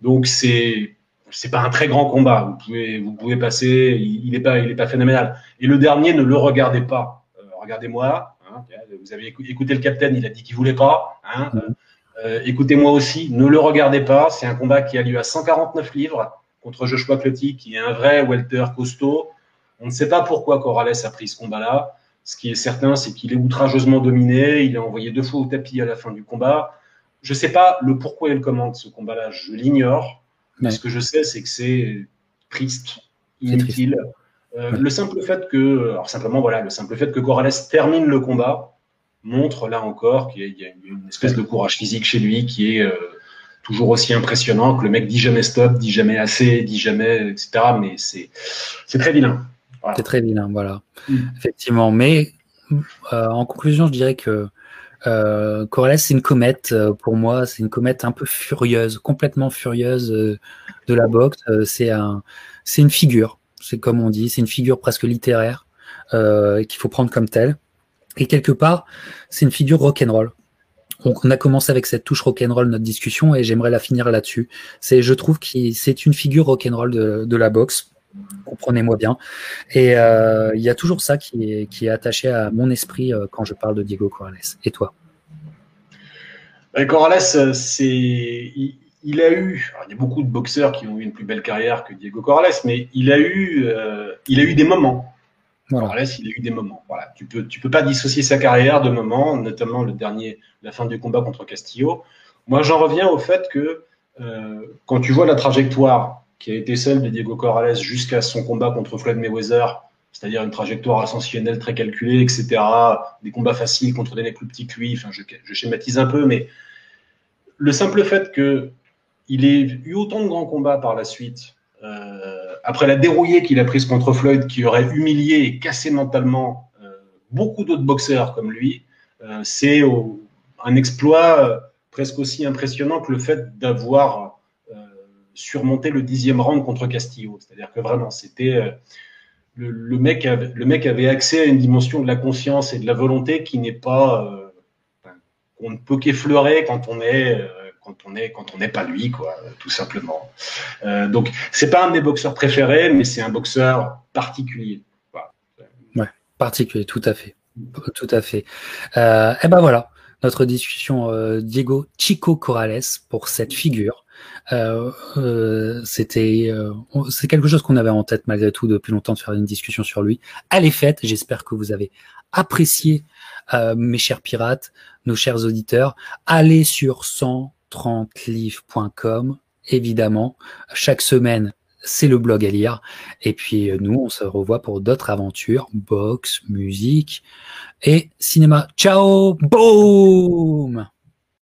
Donc c'est c'est pas un très grand combat. Vous pouvez, vous pouvez passer. Il n'est pas, il est pas phénoménal. Et le dernier, ne le regardez pas. Euh, regardez-moi. Hein, vous avez écouté le capitaine, il a dit qu'il voulait pas. Hein, euh, écoutez-moi aussi. Ne le regardez pas. C'est un combat qui a lieu à 149 livres contre Joshua Clotti, qui est un vrai welter costaud. On ne sait pas pourquoi Corrales a pris ce combat-là. Ce qui est certain, c'est qu'il est outrageusement dominé. Il est envoyé deux fois au tapis à la fin du combat. Je ne sais pas le pourquoi et le comment de ce combat-là. Je l'ignore. Mais ce que je sais, c'est que c'est triste, inutile. Euh, le simple fait que, alors simplement voilà, le simple fait que Corrales termine le combat montre là encore qu'il y, a une espèce de courage physique chez lui qui est euh, toujours aussi impressionnant, que le mec dit jamais stop, dit jamais assez, dit jamais, etc. Mais c'est c'est très vilain. C'est très vilain, voilà. Mm. Effectivement. Mais euh, en conclusion, je dirais que euh, c'est une comète euh, pour moi, c'est une comète un peu furieuse, complètement furieuse euh, de la boxe. Euh, c'est un, c'est une figure, c'est comme on dit, c'est une figure presque littéraire qu'il faut prendre comme telle. Et quelque part, c'est une figure rock'n'roll. On, on a commencé avec cette touche rock'n'roll notre discussion et j'aimerais la finir là-dessus. C'est, je trouve que c'est une figure rock'n'roll de, de la boxe comprenez-moi bien. Et euh, il y a toujours ça qui est, qui est attaché à mon esprit euh, quand je parle de Diego Corrales. Et toi? Ben, Corrales, euh, c'est, il, a eu, il y a beaucoup de boxeurs qui ont eu une plus belle carrière que Diego Corrales, mais il a eu, il a eu des moments. Corrales, il a eu des moments. Voilà, tu peux, tu peux pas dissocier sa carrière de moments, notamment le dernier, la fin du combat contre Castillo. Moi, j'en reviens au fait que quand tu vois la trajectoire qui a été celle de Diego Corrales jusqu'à son combat contre Floyd Mayweather, c'est-à-dire une trajectoire ascensionnelle très calculée, etc. Des combats faciles contre des mecs plus petits que lui. Enfin, je, schématise un peu, mais le simple fait qu'il ait eu autant de grands combats par la suite, euh, après la dérouillée qu'il a prise contre Floyd, qui aurait humilié et cassé mentalement euh, beaucoup d'autres boxeurs comme lui, euh, c'est un exploit presque aussi impressionnant que le fait d'avoir surmonté le dixième round contre Castillo. C'est-à-dire que vraiment, c'était le, mec avait, le mec avait accès à une dimension de la conscience et de la volonté qui n'est pas qu'on ne peut qu'effleurer quand on est euh, quand on est quand on n'est pas lui quoi tout simplement. Euh, donc c'est pas un des boxeurs préférés mais c'est un boxeur particulier. Ouais particulier tout à fait. Tout à fait. Euh, et ben voilà notre discussion euh, Diego Chico Corrales pour cette figure. euh, euh, c'était c'est quelque chose qu'on avait en tête malgré tout depuis longtemps de faire une discussion sur lui elle est faite j'espère que vous avez apprécié mes chers pirates nos chers auditeurs, allez sur 130livres.com, évidemment. Chaque semaine, c'est le blog à lire. Et puis euh, nous, on se revoit pour d'autres aventures, boxe, musique et cinéma. Ciao, boom